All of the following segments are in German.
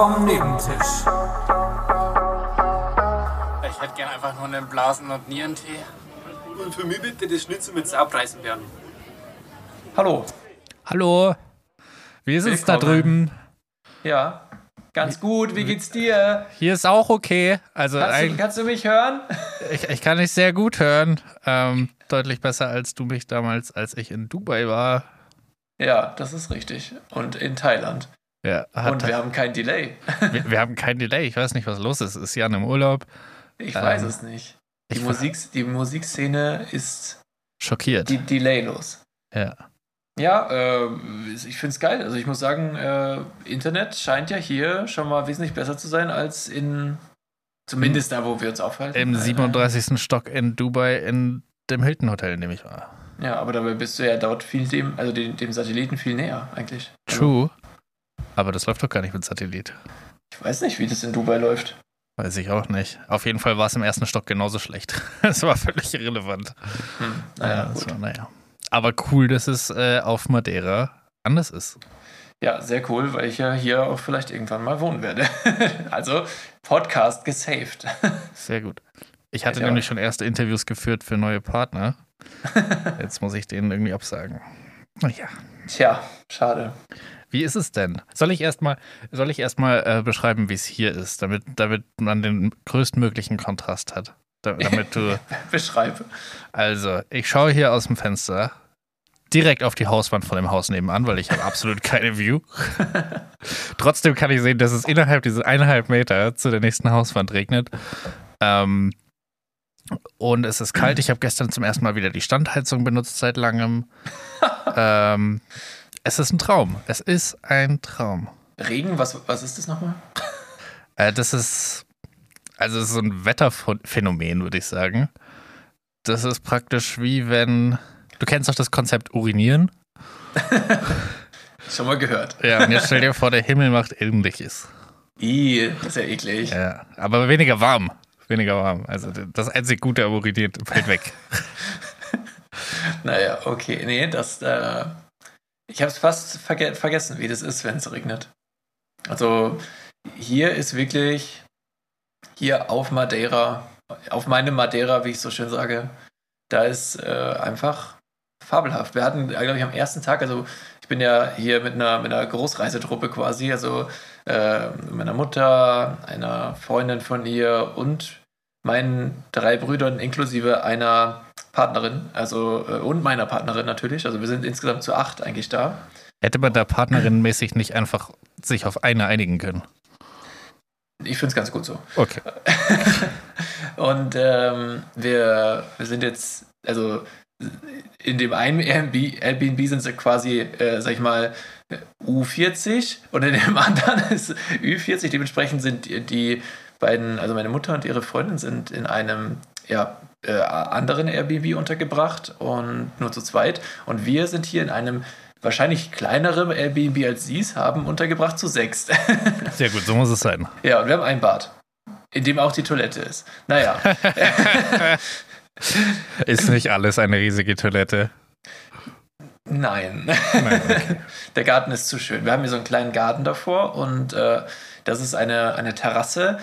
vom Nebentisch. Ich hätte gern einfach nur einen Blasen- und Nierentee. Und für mich bitte das Schnitzel mit Saubreißenbeeren. Hallo. Hallo. Wie ist es da drüben? Ja, ganz gut. Wie geht's dir? Hier ist auch okay. Also Kannst du, kannst du mich hören? ich, ich kann dich sehr gut hören. Ähm, deutlich besser als du mich damals, als ich in Dubai war. Ja, das ist richtig. Und in Thailand. Ja, Und wir haben kein Delay. wir, wir haben kein Delay. Ich weiß nicht, was los ist. Ist Jan im Urlaub? Ich Ähm, weiß es nicht. Die, Musik, die Musikszene ist Schockiert. die delaylos. Ja. Ja, äh, ich finde es geil. Also ich muss sagen, äh, Internet scheint ja hier schon mal wesentlich besser zu sein als in, zumindest da, wo wir uns aufhalten. Im Äh, 37. Stock in Dubai in dem Hilton Hotel, in dem ich war. Ja, aber dabei bist du ja dort viel dem, also dem, dem Satelliten viel näher eigentlich. Also, True. Aber das läuft doch gar nicht mit Satellit. ich weiß nicht, wie das in Dubai läuft. Weiß ich auch nicht. Auf jeden Fall war es im ersten Stock genauso schlecht. Es war völlig irrelevant. Hm, naja, Ja, gut. so, naja. Aber cool, dass es äh, auf Madeira anders ist. Ja, sehr cool, weil ich ja hier auch vielleicht irgendwann mal wohnen werde. also Podcast gesaved. Sehr gut. Ich hatte Ja. nämlich schon erste Interviews geführt für neue Partner. Jetzt muss ich denen irgendwie absagen. Naja. Tja, schade. Wie ist es denn? Soll ich erstmal soll ich erstmal äh, beschreiben, wie es hier ist, damit, damit man den größtmöglichen Kontrast hat? Da, damit du. Beschreibe. Also, ich schaue hier aus dem Fenster direkt auf die Hauswand von dem Haus nebenan, weil ich habe absolut keine View. Trotzdem kann ich sehen, dass es innerhalb dieser eineinhalb Meter zu der nächsten Hauswand regnet. Ähm, und es ist kalt. Ich habe gestern zum ersten Mal wieder die Standheizung benutzt seit langem. ähm, es ist ein Traum. Es ist ein Traum. Regen, was, was ist das nochmal? Äh, das ist, also es ist so ein Wetterphänomen, würde ich sagen. Das ist praktisch wie wenn, du kennst doch das Konzept Urinieren. Schon mal gehört. Ja, und jetzt stell dir vor, der Himmel macht ähnliches. Ih, das ist ja eklig. Ja, aber weniger warm. Weniger warm. Also das einzig Gute am Urinieren fällt weg. Naja, okay. Nee, das, äh, ich habe es fast verge vergessen, wie das ist, wenn es regnet. Also hier ist wirklich, hier auf Madeira, auf meinem Madeira, wie ich so schön sage, da ist äh, einfach fabelhaft. Wir hatten, glaube ich, am ersten Tag, also ich bin ja hier mit einer, mit einer Großreisetruppe quasi, also äh, meiner Mutter, einer Freundin von ihr und meinen drei Brüdern inklusive einer Partnerin, also äh, und meiner Partnerin natürlich. Also wir sind insgesamt zu acht eigentlich da. Hätte man da partnerinnenmäßig nicht einfach sich auf eine einigen können? Ich finde es ganz gut so. Okay. Und ähm, wir, wir sind jetzt, also in dem einen Airbnb, Airbnb sind sie quasi, äh, sag ich mal, U40 und in dem anderen ist Ü40. Dementsprechend sind die, die beiden, also meine Mutter und ihre Freundin sind in einem ja, äh, anderen Airbnb untergebracht und nur zu zweit. Und wir sind hier in einem wahrscheinlich kleineren Airbnb als sie es haben, untergebracht zu sechs. Sehr gut, so muss es sein. ja, und wir haben ein Bad, in dem auch die Toilette ist. Naja. Ist nicht alles eine riesige Toilette? Nein. Nein, okay. Der Garten ist zu schön. Wir haben hier so einen kleinen Garten davor und äh, das ist eine, eine Terrasse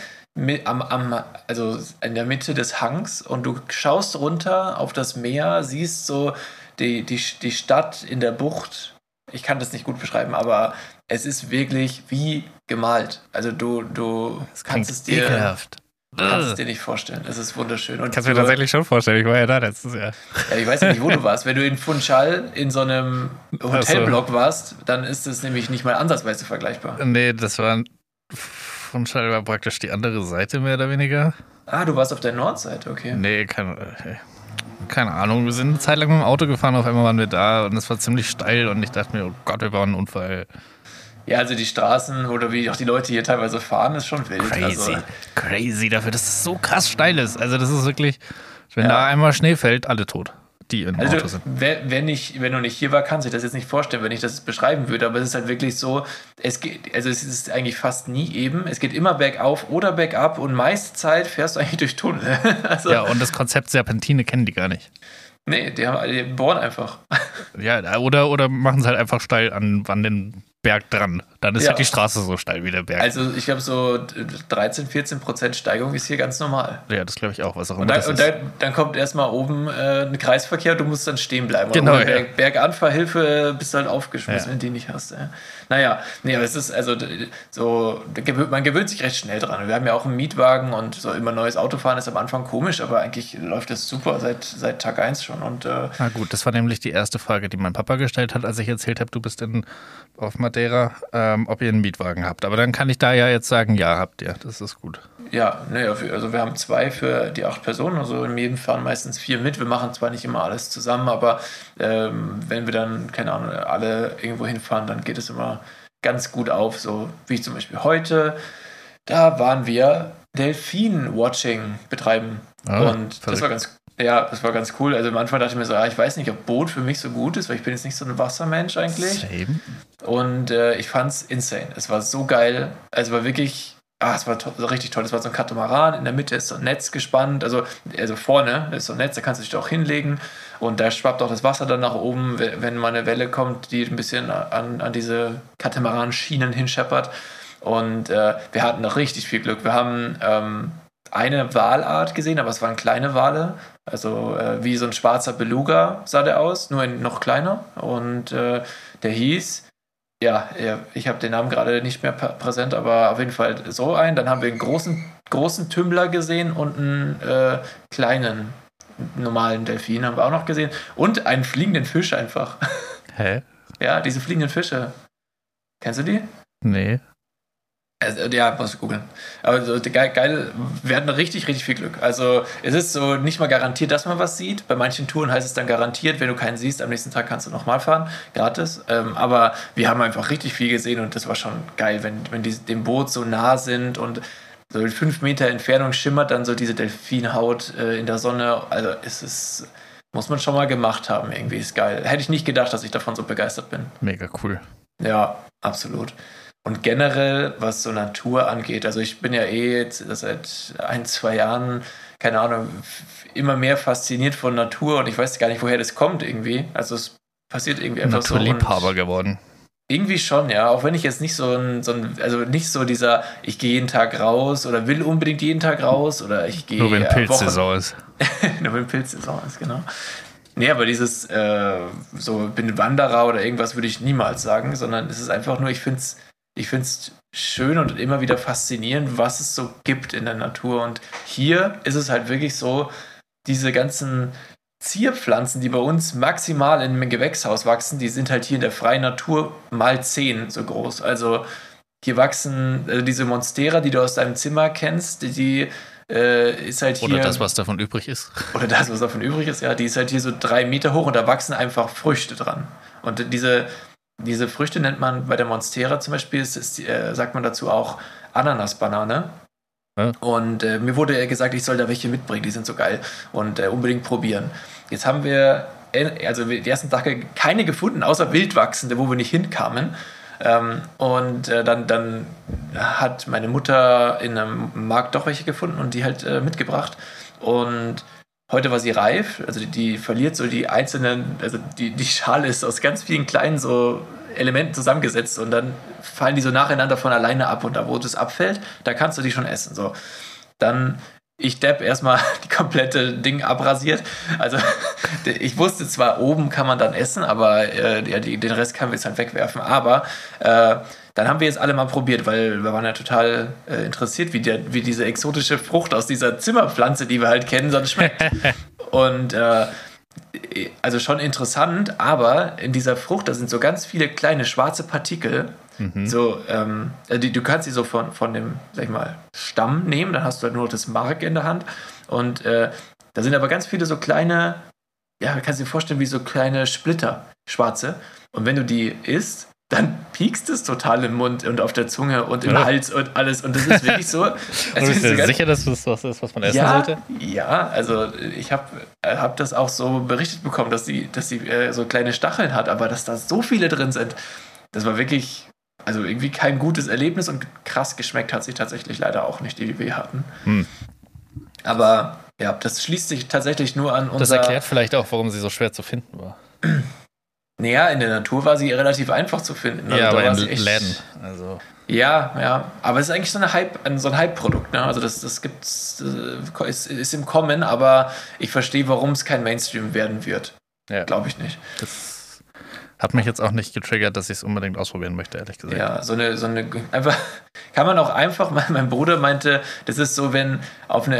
am, am, also in der Mitte des Hangs und du schaust runter auf das Meer, siehst so die, die, die Stadt in der Bucht. Ich kann das nicht gut beschreiben, aber es ist wirklich wie gemalt. Also du, du Das kannst es dir ekelhaft. kannst es dir nicht vorstellen. Es ist wunderschön. Und Kannst du mir tatsächlich schon vorstellen, ich war ja da letztes Jahr. ja, ich weiß nicht, wo du warst. Wenn du in Funchal in so einem Hotelblock warst, dann ist es nämlich nicht mal ansatzweise vergleichbar. Nee, das war von Schall war praktisch die andere Seite mehr oder weniger. Ah, du warst auf der Nordseite, okay. Nee, keine, äh, keine Ahnung. Wir sind eine Zeit lang mit dem Auto gefahren, auf einmal waren wir da und es war ziemlich steil und ich dachte mir, oh Gott, wir bauen einen Unfall. Ja, also die Straßen oder wie auch die Leute hier teilweise fahren, ist schon wild. Crazy. Also, Crazy dafür, dass es so krass steil ist. Also das ist wirklich, wenn Ja. da einmal Schnee fällt, alle tot, die Auto also sind. wenn, wenn, ich, wenn du nicht hier war, kannst du dir das jetzt nicht vorstellen, wenn ich das beschreiben würde. Aber es ist halt wirklich so, es geht, also es ist eigentlich fast nie eben. Es geht immer bergauf oder bergab und meiste Zeit fährst du eigentlich durch Tunnel. also, Ja, und das Konzept Serpentine kennen die gar nicht. Nee, die, haben, die bohren einfach. Ja, oder, oder machen es halt einfach steil an, an den Berg dran. Dann ist Ja. halt die Straße so steil wie der Berg. Also ich glaube, so 13, 14 Prozent Steigung ist hier ganz normal. ja, das glaube ich auch, was auch immer Und, dann, das und ist. dann, dann kommt erstmal oben äh, ein Kreisverkehr, du musst dann stehen bleiben. Genau, Und ja. Berg, Berganfahrhilfe bist du halt aufgeschmissen, Ja. wenn du die nicht hast. Ja. Naja, nee, aber es ist also so, man gewöhnt sich recht schnell dran. Wir haben ja auch einen Mietwagen und so immer neues Autofahren ist am Anfang komisch, aber eigentlich läuft das super seit, seit Tag 1 schon. Und äh, Na gut, das war nämlich die erste Frage, die mein Papa gestellt hat, als ich erzählt habe, du bist in, auf Madeira, ähm, ob ihr einen Mietwagen habt. Aber dann kann ich da ja jetzt sagen, ja, habt ihr. Das ist gut. Ja, nee, also wir haben zwei für die acht Personen, also in jedem fahren meistens vier mit. Wir machen zwar nicht immer alles zusammen, aber ähm, wenn wir dann, keine Ahnung, alle irgendwo hinfahren, dann geht es immer ganz gut auf. So wie zum Beispiel heute, da waren wir Delfin-Watching betreiben. Ah, und das verrückt. war ganz ja, das war ganz cool. Also am Anfang dachte ich mir so, ah, ich weiß nicht, ob Boot für mich so gut ist, weil ich bin jetzt nicht so ein Wassermensch eigentlich. Same. Und äh, ich fand's insane. Es war so geil. Also war wirklich, ah, es war to richtig toll. Es war so ein Katamaran, in der Mitte ist so ein Netz gespannt, also, also vorne ist so ein Netz, da kannst du dich da auch hinlegen. Und da schwappt auch das Wasser dann nach oben, we- wenn mal eine Welle kommt, die ein bisschen an, an diese Katamaran-Schienen hinscheppert. Und äh, wir hatten noch richtig viel Glück. Wir haben ähm, eine Walart gesehen, aber es waren kleine Wale. Also äh, wie so ein schwarzer Beluga sah der aus, nur in noch kleiner. Und äh, der hieß, ja, ich habe den Namen gerade nicht mehr prä- präsent, aber auf jeden Fall so ein. Dann haben wir einen großen, großen Tümmler gesehen und einen äh, kleinen, normalen Delfin haben wir auch noch gesehen. Und einen fliegenden Fisch einfach. Hä? ja, diese fliegenden Fische. Kennst du die? Nee. Also, ja, musst du googeln. Aber so, geil, geil, wir hatten richtig, richtig viel Glück. Also es ist so nicht mal garantiert, dass man was sieht. Bei manchen Touren heißt es dann garantiert, wenn du keinen siehst, am nächsten Tag kannst du nochmal fahren, gratis. Ähm, aber wir haben einfach richtig viel gesehen und das war schon geil, wenn, wenn die dem Boot so nah sind und so in fünf Meter Entfernung schimmert dann so diese Delfinhaut äh, in der Sonne. Also es ist, muss man schon mal gemacht haben, irgendwie ist geil. Hätte ich nicht gedacht, dass ich davon so begeistert bin. Mega cool. Ja, absolut. Und generell, was so Natur angeht, also ich bin ja eh jetzt seit ein, zwei Jahren, keine Ahnung, immer mehr fasziniert von Natur und ich weiß gar nicht, woher das kommt irgendwie. Also es passiert irgendwie einfach so. Naturliebhaber und geworden. Irgendwie schon, ja. Auch wenn ich jetzt nicht so ein, so ein, also nicht so dieser, ich gehe jeden Tag raus oder will unbedingt jeden Tag raus oder ich gehe. Nur wenn Pilzsaison ist. Nur wenn Pilzsaison ist, genau. Nee, aber dieses, äh, so bin Wanderer oder irgendwas würde ich niemals sagen, sondern es ist einfach nur, ich finde es ich find's schön und immer wieder faszinierend, was es so gibt in der Natur. Und hier ist es halt wirklich so, diese ganzen Zierpflanzen, die bei uns maximal in einem Gewächshaus wachsen, die sind halt hier in der freien Natur mal zehn so groß. Also hier wachsen also diese Monstera, die du aus deinem Zimmer kennst, die, äh, ist halt hier. Oder das, was davon übrig ist. Oder das, was davon übrig ist, ja, die ist halt hier so drei Meter hoch und da wachsen einfach Früchte dran. Und diese, diese Früchte nennt man bei der Monstera zum Beispiel, ist, ist, äh, sagt man dazu auch Ananasbanane. Ja. Und äh, mir wurde gesagt, ich soll da welche mitbringen, die sind so geil und äh, unbedingt probieren. Jetzt haben wir, äh, also die ersten Tage keine gefunden, außer wildwachsende, wo wir nicht hinkamen. Ähm, und äh, dann, dann hat meine Mutter in einem Markt doch welche gefunden und die halt äh, mitgebracht. Und heute war sie reif, also die, die verliert so die einzelnen, also die, die Schale ist aus ganz vielen kleinen so Elementen zusammengesetzt und dann fallen die so nacheinander von alleine ab und da, wo das abfällt, da kannst du die schon essen. So. Dann ich Depp erstmal die komplette Ding abrasiert. Also ich wusste zwar, oben kann man dann essen, aber äh, ja, die, den Rest kann wir jetzt halt wegwerfen. Aber äh, dann haben wir jetzt alle mal probiert, weil wir waren ja total äh, interessiert, wie, der, wie diese exotische Frucht aus dieser Zimmerpflanze, die wir halt kennen, sonst schmeckt. Und äh, also schon interessant, aber in dieser Frucht, da sind so ganz viele kleine schwarze Partikel. So, ähm, also die, du kannst sie so von, von dem, sag ich mal, Stamm nehmen, dann hast du halt nur das Mark in der Hand. Und äh, da sind aber ganz viele so kleine, ja, kannst du dir vorstellen, wie so kleine Splitter, schwarze. Und wenn du die isst, dann piekst es total im Mund und auf der Zunge und im Ja. Hals und alles. Und das ist wirklich so. Also bist du ganz- sicher, dass das was ist, was man essen ja, sollte? Ja, also ich habe hab das auch so berichtet bekommen, dass sie dass sie äh, so kleine Stacheln hat, aber dass da so viele drin sind, das war wirklich, also irgendwie kein gutes Erlebnis und krass geschmeckt hat sie tatsächlich leider auch nicht, die wir hatten. Hm. Aber ja, das schließt sich tatsächlich nur an Das unser... erklärt vielleicht auch, warum sie so schwer zu finden war. Naja, in der Natur war sie relativ einfach zu finden. ja, Also da aber in echt- Läden. Also, Ja, ja. Aber es ist eigentlich so, eine Hype, ein- so ein Hype-Produkt. Ne? Also das, das gibt's, äh, ist, ist im Kommen, aber ich verstehe, warum es kein Mainstream werden wird. ja, Glaube ich nicht. das hat mich jetzt auch nicht getriggert, dass ich es unbedingt ausprobieren möchte, ehrlich gesagt. Ja, so eine, so eine, einfach, kann man auch einfach, mein, mein Bruder meinte, das ist so, wenn auf eine,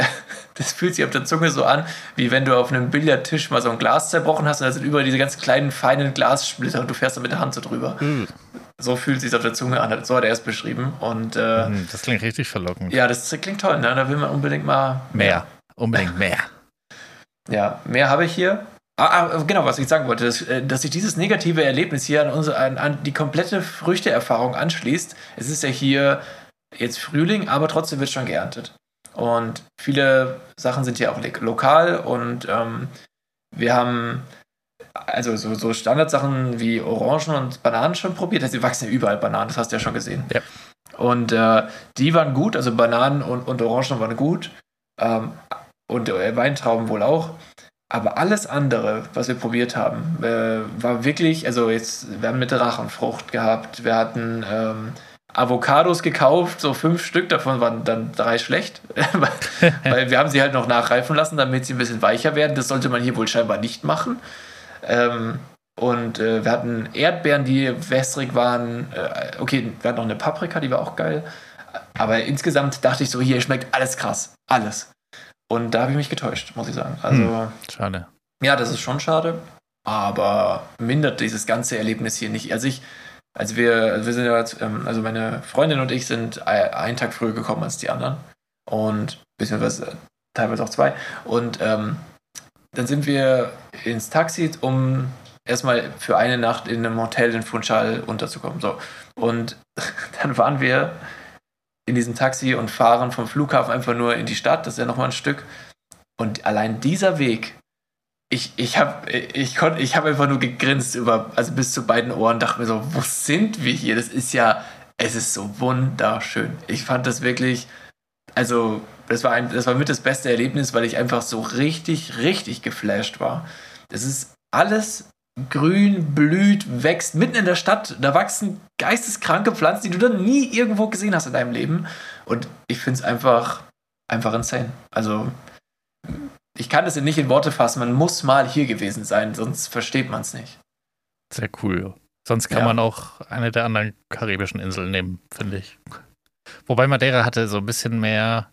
das fühlt sich auf der Zunge so an, wie wenn du auf einem Billardtisch mal so ein Glas zerbrochen hast und da sind über diese ganz kleinen, feinen Glassplitter und du fährst da mit der Hand so drüber. Hm. So fühlt sich auf der Zunge an, so hat er es beschrieben. Und äh, Hm, Das klingt richtig verlockend. ja, das klingt toll, ne? da will man unbedingt mal Mehr. Unbedingt mehr. Ja, mehr habe ich hier. Ah, ah, genau, was ich sagen wollte, dass, äh, dass sich dieses negative Erlebnis hier an, unsere, an, an die komplette Früchteerfahrung anschließt. Es ist ja hier jetzt Frühling, aber trotzdem wird schon geerntet. Und viele Sachen sind hier auch lokal und ähm, wir haben also so, so Standardsachen wie Orangen und Bananen schon probiert. Also, sie wachsen ja überall Bananen, das hast du ja schon gesehen. Ja. Und äh, die waren gut, also Bananen und, und Orangen waren gut. Ähm, und äh, Weintrauben wohl auch. Aber alles andere, was wir probiert haben, äh, war wirklich, also jetzt, wir haben mit Drachenfrucht gehabt, wir hatten ähm, Avocados gekauft, so fünf Stück, davon waren dann drei schlecht, weil wir haben sie halt noch nachreifen lassen, damit sie ein bisschen weicher werden. Das sollte man hier wohl scheinbar nicht machen. Ähm, und äh, wir hatten Erdbeeren, die wässrig waren. Äh, okay, wir hatten noch eine Paprika, die war auch geil. Aber insgesamt dachte ich so, hier schmeckt alles krass. Alles. Und da habe ich mich getäuscht, muss ich sagen. Also, Hm. Schade. ja, das ist schon schade. Aber mindert dieses ganze Erlebnis hier nicht. Also ich, also wir, also wir sind ja ähm, also meine Freundin und ich sind ein- einen Tag früher gekommen als die anderen. Und beziehungsweise teilweise auch zwei. Und ähm, dann sind wir ins Taxi, um erstmal für eine Nacht in einem Hotel in Funchal unterzukommen. So. Und dann waren wir in diesem Taxi und fahren vom Flughafen einfach nur in die Stadt, das ist ja nochmal ein Stück. Und allein dieser Weg, ich, ich habe ich konnt, ich hab einfach nur gegrinst über, also bis zu beiden Ohren, dachte mir so, wo sind wir hier? Das ist ja, es ist so wunderschön. Ich fand das wirklich, also das war, ein, das war mit das beste Erlebnis, weil ich einfach so richtig, richtig geflasht war. Das ist alles grün, blüht, wächst mitten in der Stadt. Da wachsen geisteskranke Pflanzen, die du dann nie irgendwo gesehen hast in deinem Leben. Und ich finde es einfach, einfach insane. Also, ich kann das nicht in Worte fassen. Man muss mal hier gewesen sein, sonst versteht man es nicht. Sehr cool. Sonst kann Ja. man auch eine der anderen karibischen Inseln nehmen, finde ich. Wobei Madeira hatte so ein bisschen mehr,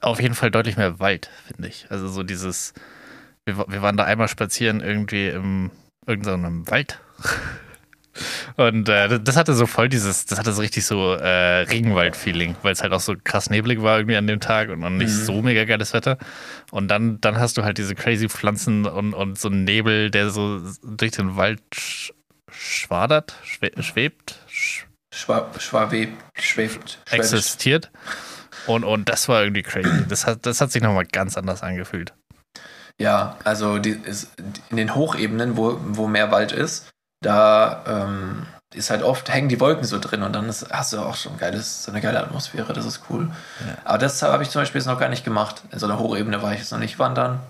auf jeden Fall deutlich mehr Wald, finde ich. Also so dieses, wir, wir waren da einmal spazieren irgendwie im irgendeinem Wald. Und äh, das- hatte so voll dieses, das hatte so richtig so äh, Regenwald-Feeling, weil es halt auch so krass neblig war irgendwie an dem Tag und noch nicht Mhm. so mega geiles Wetter. Und dann, dann hast du halt diese crazy Pflanzen und, und so einen Nebel, der so durch den Wald sch schwadert, schwe schwebt, sch Schwab, schwabebt, schwebt, schwäbisch. existiert. Und, und das war irgendwie crazy. Das hat, das hat sich nochmal ganz anders angefühlt. Ja, also die, ist, in den Hochebenen, wo, wo mehr Wald ist, da ähm, ist halt oft, hängen die Wolken so drin und dann ist, hast du auch schon ein geiles, so eine geile Atmosphäre, das ist cool. Ja. Aber das habe ich zum Beispiel jetzt noch gar nicht gemacht. In so einer Hochebene war ich jetzt noch nicht wandern.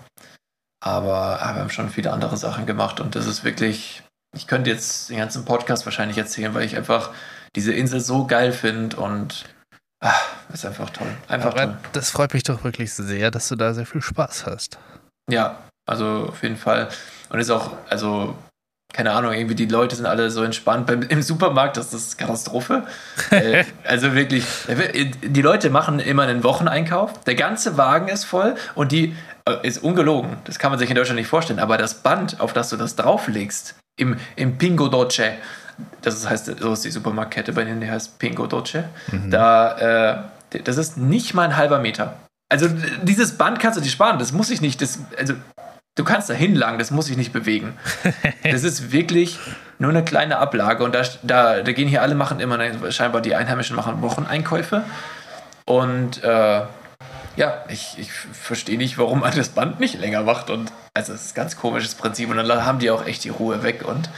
Aber, aber wir haben schon viele andere Sachen gemacht und das ist wirklich, ich könnte jetzt den ganzen Podcast wahrscheinlich erzählen, weil ich einfach diese Insel so geil finde und ah, ist einfach toll. Einfach toll. Aber das freut mich doch wirklich sehr, dass du da sehr viel Spaß hast. Ja, also auf jeden Fall. Und ist auch, also, keine Ahnung, irgendwie die Leute sind alle so entspannt. Beim, Im Supermarkt das ist Katastrophe. äh, also wirklich, die Leute machen immer einen Wocheneinkauf. Der ganze Wagen ist voll und die äh, ist ungelogen. Das kann man sich in Deutschland nicht vorstellen. Aber das Band, auf das du das drauflegst, im, im Pingo Dolce, das heißt, so ist die Supermarktkette bei denen, die heißt Pingo Dolce, da, äh, das ist nicht mal ein halber Meter. Also dieses Band kannst du dir sparen, das muss ich nicht, das, also du kannst da hinlangen, das muss ich nicht bewegen. Das ist wirklich nur eine kleine Ablage und da, da, da gehen hier alle machen immer, scheinbar die Einheimischen machen Wocheneinkäufe und äh, ja, ich, ich verstehe nicht, warum man das Band nicht länger macht und also es ist ein ganz komisches Prinzip und dann haben die auch echt die Ruhe weg und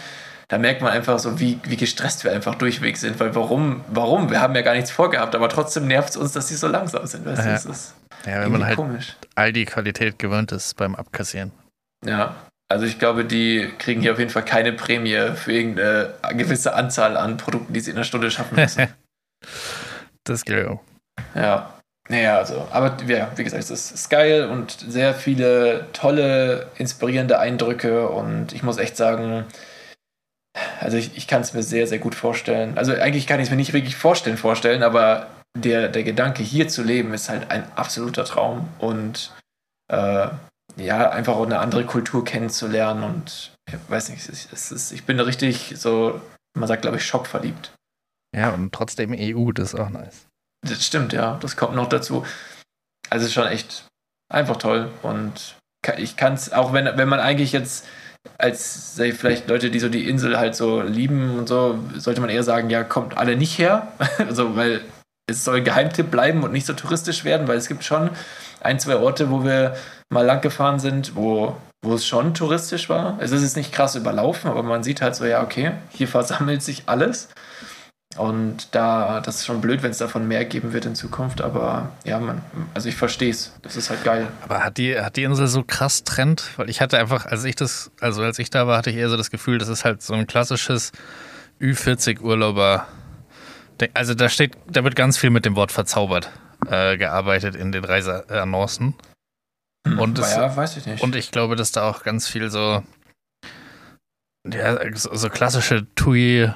da merkt man einfach so, wie, wie gestresst wir einfach durchweg sind, weil warum, warum? Wir haben ja gar nichts vorgehabt, aber trotzdem nervt es uns, dass die so langsam sind, weißt du? Ja. Das ist Ja, wenn man halt komisch. all die Qualität gewöhnt ist beim Abkassieren. Ja, Also ich glaube, die kriegen hier auf jeden Fall keine Prämie für irgendeine gewisse Anzahl an Produkten, die sie in einer Stunde schaffen müssen. das glaube Ja. Naja, also, aber ja, wie gesagt, es ist geil und sehr viele tolle, inspirierende Eindrücke und ich muss echt sagen, also ich, ich kann es mir sehr, sehr gut vorstellen. Also eigentlich kann ich es mir nicht wirklich vorstellen, vorstellen, aber der, der Gedanke, hier zu leben, ist halt ein absoluter Traum und äh, ja, einfach auch eine andere Kultur kennenzulernen und ich weiß nicht, es ist, ich bin richtig so, man sagt, glaube ich, schockverliebt. Ja, und trotzdem EU, das ist auch nice. Das stimmt, ja, das kommt noch dazu. Also es ist schon echt einfach toll und ich kann es, auch wenn, wenn man eigentlich jetzt als sei vielleicht Leute, die so die Insel halt so lieben und so, sollte man eher sagen, ja, kommt alle nicht her. also, weil es soll ein Geheimtipp bleiben und nicht so touristisch werden, weil es gibt schon ein, zwei Orte, wo wir mal lang gefahren sind, wo, wo es schon touristisch war. Es ist jetzt nicht krass überlaufen, aber man sieht halt so, ja, okay, hier versammelt sich alles. Und da, das ist schon blöd, wenn es davon mehr geben wird in Zukunft, aber ja, man, also ich verstehe es. Das ist halt geil. Aber hat die, hat die Insel so krass Trend? Weil ich hatte einfach, als ich das, also als ich da war, hatte ich eher so das Gefühl, das ist halt so ein klassisches Ü40-Urlauber. Also da steht, da wird ganz viel mit dem Wort verzaubert äh, gearbeitet in den Reiseannoncen. Hm, und es, ja, weiß ich nicht. Und ich glaube, dass da auch ganz viel so, ja, so, klassische TUI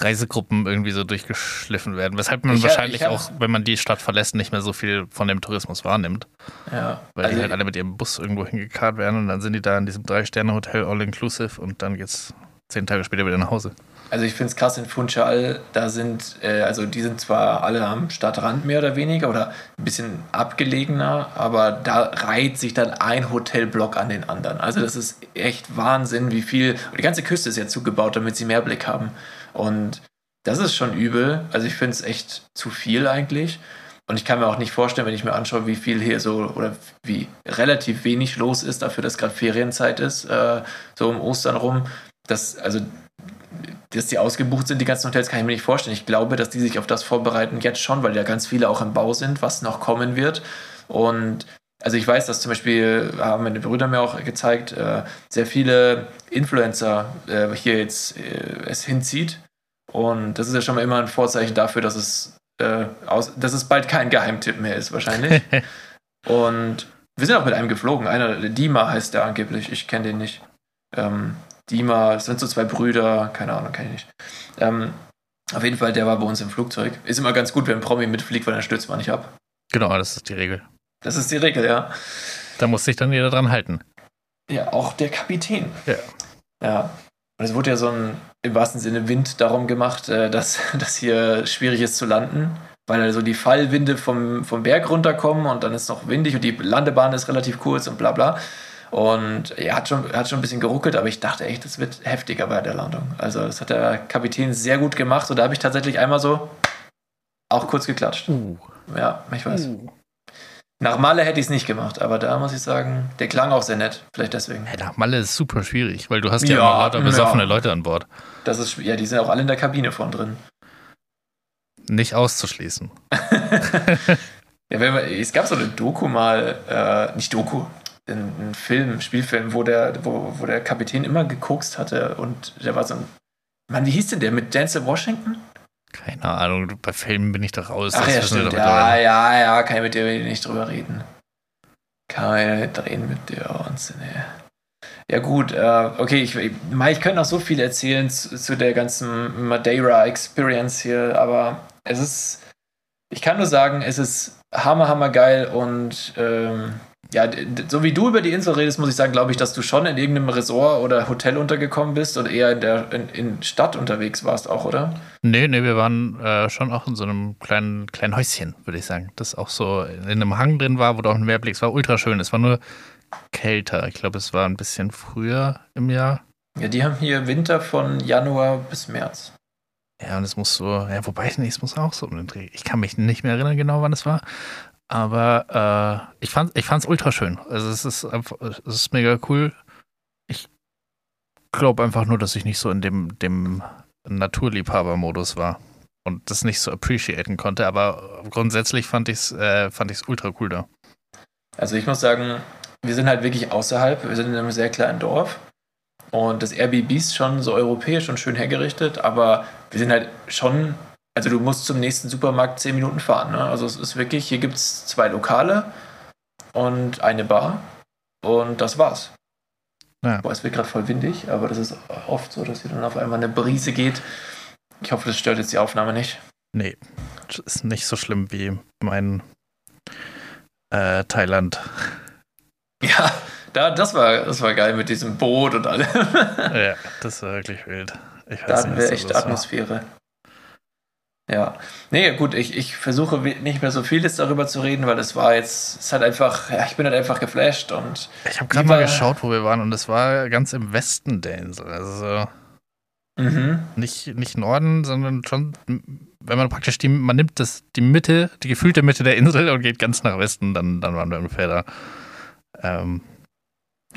Reisegruppen irgendwie so durchgeschliffen werden. Weshalb man ich wahrscheinlich hab, auch, wenn man die Stadt verlässt, nicht mehr so viel von dem Tourismus wahrnimmt. Ja. Weil also die halt alle mit ihrem Bus irgendwo hingekarrt werden und dann sind die da in diesem Drei-Sterne-Hotel All-Inclusive und dann geht's zehn Tage später wieder nach Hause. Also ich finde es krass in Funchal, da sind, äh, also die sind zwar alle am Stadtrand mehr oder weniger oder ein bisschen abgelegener, aber da reiht sich dann ein Hotelblock an den anderen. Also das ist echt Wahnsinn, wie viel, die ganze Küste ist ja zugebaut, damit sie mehr Blick haben. Und das ist schon übel. Also ich finde es echt zu viel eigentlich. Und ich kann mir auch nicht vorstellen, wenn ich mir anschaue, wie viel hier so oder wie relativ wenig los ist, dafür, dass gerade Ferienzeit ist, äh, so um Ostern rum, dass, also, dass die ausgebucht sind, die ganzen Hotels, kann ich mir nicht vorstellen. Ich glaube, dass die sich auf das vorbereiten jetzt schon, weil ja ganz viele auch im Bau sind, was noch kommen wird. Und also ich weiß, dass zum Beispiel, haben meine Brüder mir auch gezeigt, äh, sehr viele Influencer äh, hier jetzt äh, es hinzieht. Und das ist ja schon mal immer ein Vorzeichen dafür, dass es, aus, dass es bald kein Geheimtipp mehr ist, wahrscheinlich. und wir sind auch mit einem geflogen. Einer, Dima heißt der angeblich, ich kenne den nicht. Ähm, Dima, es sind so zwei Brüder, keine Ahnung, kenne ich nicht. Ähm, auf jeden Fall, der war bei uns im Flugzeug. Ist immer ganz gut, wenn ein Promi mitfliegt, weil dann stürzt man nicht ab. Genau, das ist die Regel. Das ist die Regel, ja. Da muss sich dann jeder dran halten. Ja, auch der Kapitän. Ja. Ja. Und es wurde ja so ein, im wahrsten Sinne, Wind darum gemacht, äh, dass, dass hier schwierig ist zu landen, weil also die Fallwinde vom, vom Berg runterkommen und dann ist es noch windig und die Landebahn ist relativ kurz und bla bla. Und er hat schon, hat schon ein bisschen geruckelt, aber ich dachte echt, das wird heftiger bei der Landung. Also das hat der Kapitän sehr gut gemacht und da habe ich tatsächlich einmal so auch kurz geklatscht. Uh. Ja, ich weiß. Uh. Nach Malle hätte ich es nicht gemacht, aber da muss ich sagen, der klang auch sehr nett. Vielleicht deswegen. Hey, nach Malle ist super schwierig, weil du hast ja, ja immer lauter besoffene ja. Leute an Bord. Das ist, ja, die sind auch alle in der Kabine vorn drin. Nicht auszuschließen. ja, wenn man, es gab so eine Doku mal, äh, nicht Doku, ein, Film, Spielfilm, wo der, wo, wo der Kapitän immer gekokst hatte und der war so ein. Mann, wie hieß denn der mit Denzel Washington? Keine Ahnung, bei Filmen bin ich doch raus. Ach ja, stimmt. Ja, ja, ja, kann ich mit dir nicht drüber reden. Kann ich nicht reden mit dir. Wahnsinn, ey. Ja gut, äh, okay, ich, ich, ich könnte noch so viel erzählen zu, zu der ganzen Madeira-Experience hier, aber es ist, ich kann nur sagen, es ist hammer, hammer geil und ähm, ja, so wie du über die Insel redest, muss ich sagen, glaube ich, dass du schon in irgendeinem Resort oder Hotel untergekommen bist und eher in der in, in Stadt unterwegs warst auch, oder? Nee, nee, wir waren äh, schon auch in so einem kleinen, kleinen Häuschen, würde ich sagen. Das auch so in einem Hang drin war, wo du auch ein Meerblick. Es war ultra schön. Es war nur kälter. Ich glaube, es war ein bisschen früher im Jahr. Ja, die haben hier Winter von Januar bis März. Ja, und es muss so, ja, wobei, nee, es muss auch so Ich kann mich nicht mehr erinnern, genau wann es war. Aber äh, ich fand ich fand's ultra schön. Also es ist einfach, es ist mega cool. Ich glaube einfach nur, dass ich nicht so in dem, dem Naturliebhaber-Modus war und das nicht so appreciaten konnte. Aber grundsätzlich fand ich es äh, fand ich's ultra cool da. Also ich muss sagen, wir sind halt wirklich außerhalb. Wir sind in einem sehr kleinen Dorf. Und das Airbnb ist schon so europäisch und schön hergerichtet, aber wir sind halt schon, also du musst zum nächsten Supermarkt zehn Minuten fahren. Ne? Also es ist wirklich, hier gibt es zwei Lokale und eine Bar und das war's. Ja. Boah, es wird gerade voll windig, aber das ist oft so, dass hier dann auf einmal eine Brise geht. Ich hoffe, das stört jetzt die Aufnahme nicht. Nee, das ist nicht so schlimm wie mein äh, Thailand. Ja, da, das, war, das war geil mit diesem Boot und allem. ja, das war wirklich wild. Ich Da weiß hatten nicht, wir echt das war. Ja. Nee, gut, ich, ich versuche nicht mehr so vieles darüber zu reden, weil es war jetzt, es hat einfach, ja, ich bin halt einfach geflasht und Ich habe gerade mal geschaut, wo wir waren, und es war ganz im Westen der Insel. Also mhm. nicht, nicht Norden, sondern schon, wenn man praktisch die, man nimmt das, die Mitte, die gefühlte Mitte der Insel und geht ganz nach Westen, dann, dann waren wir ungefähr da. Ähm,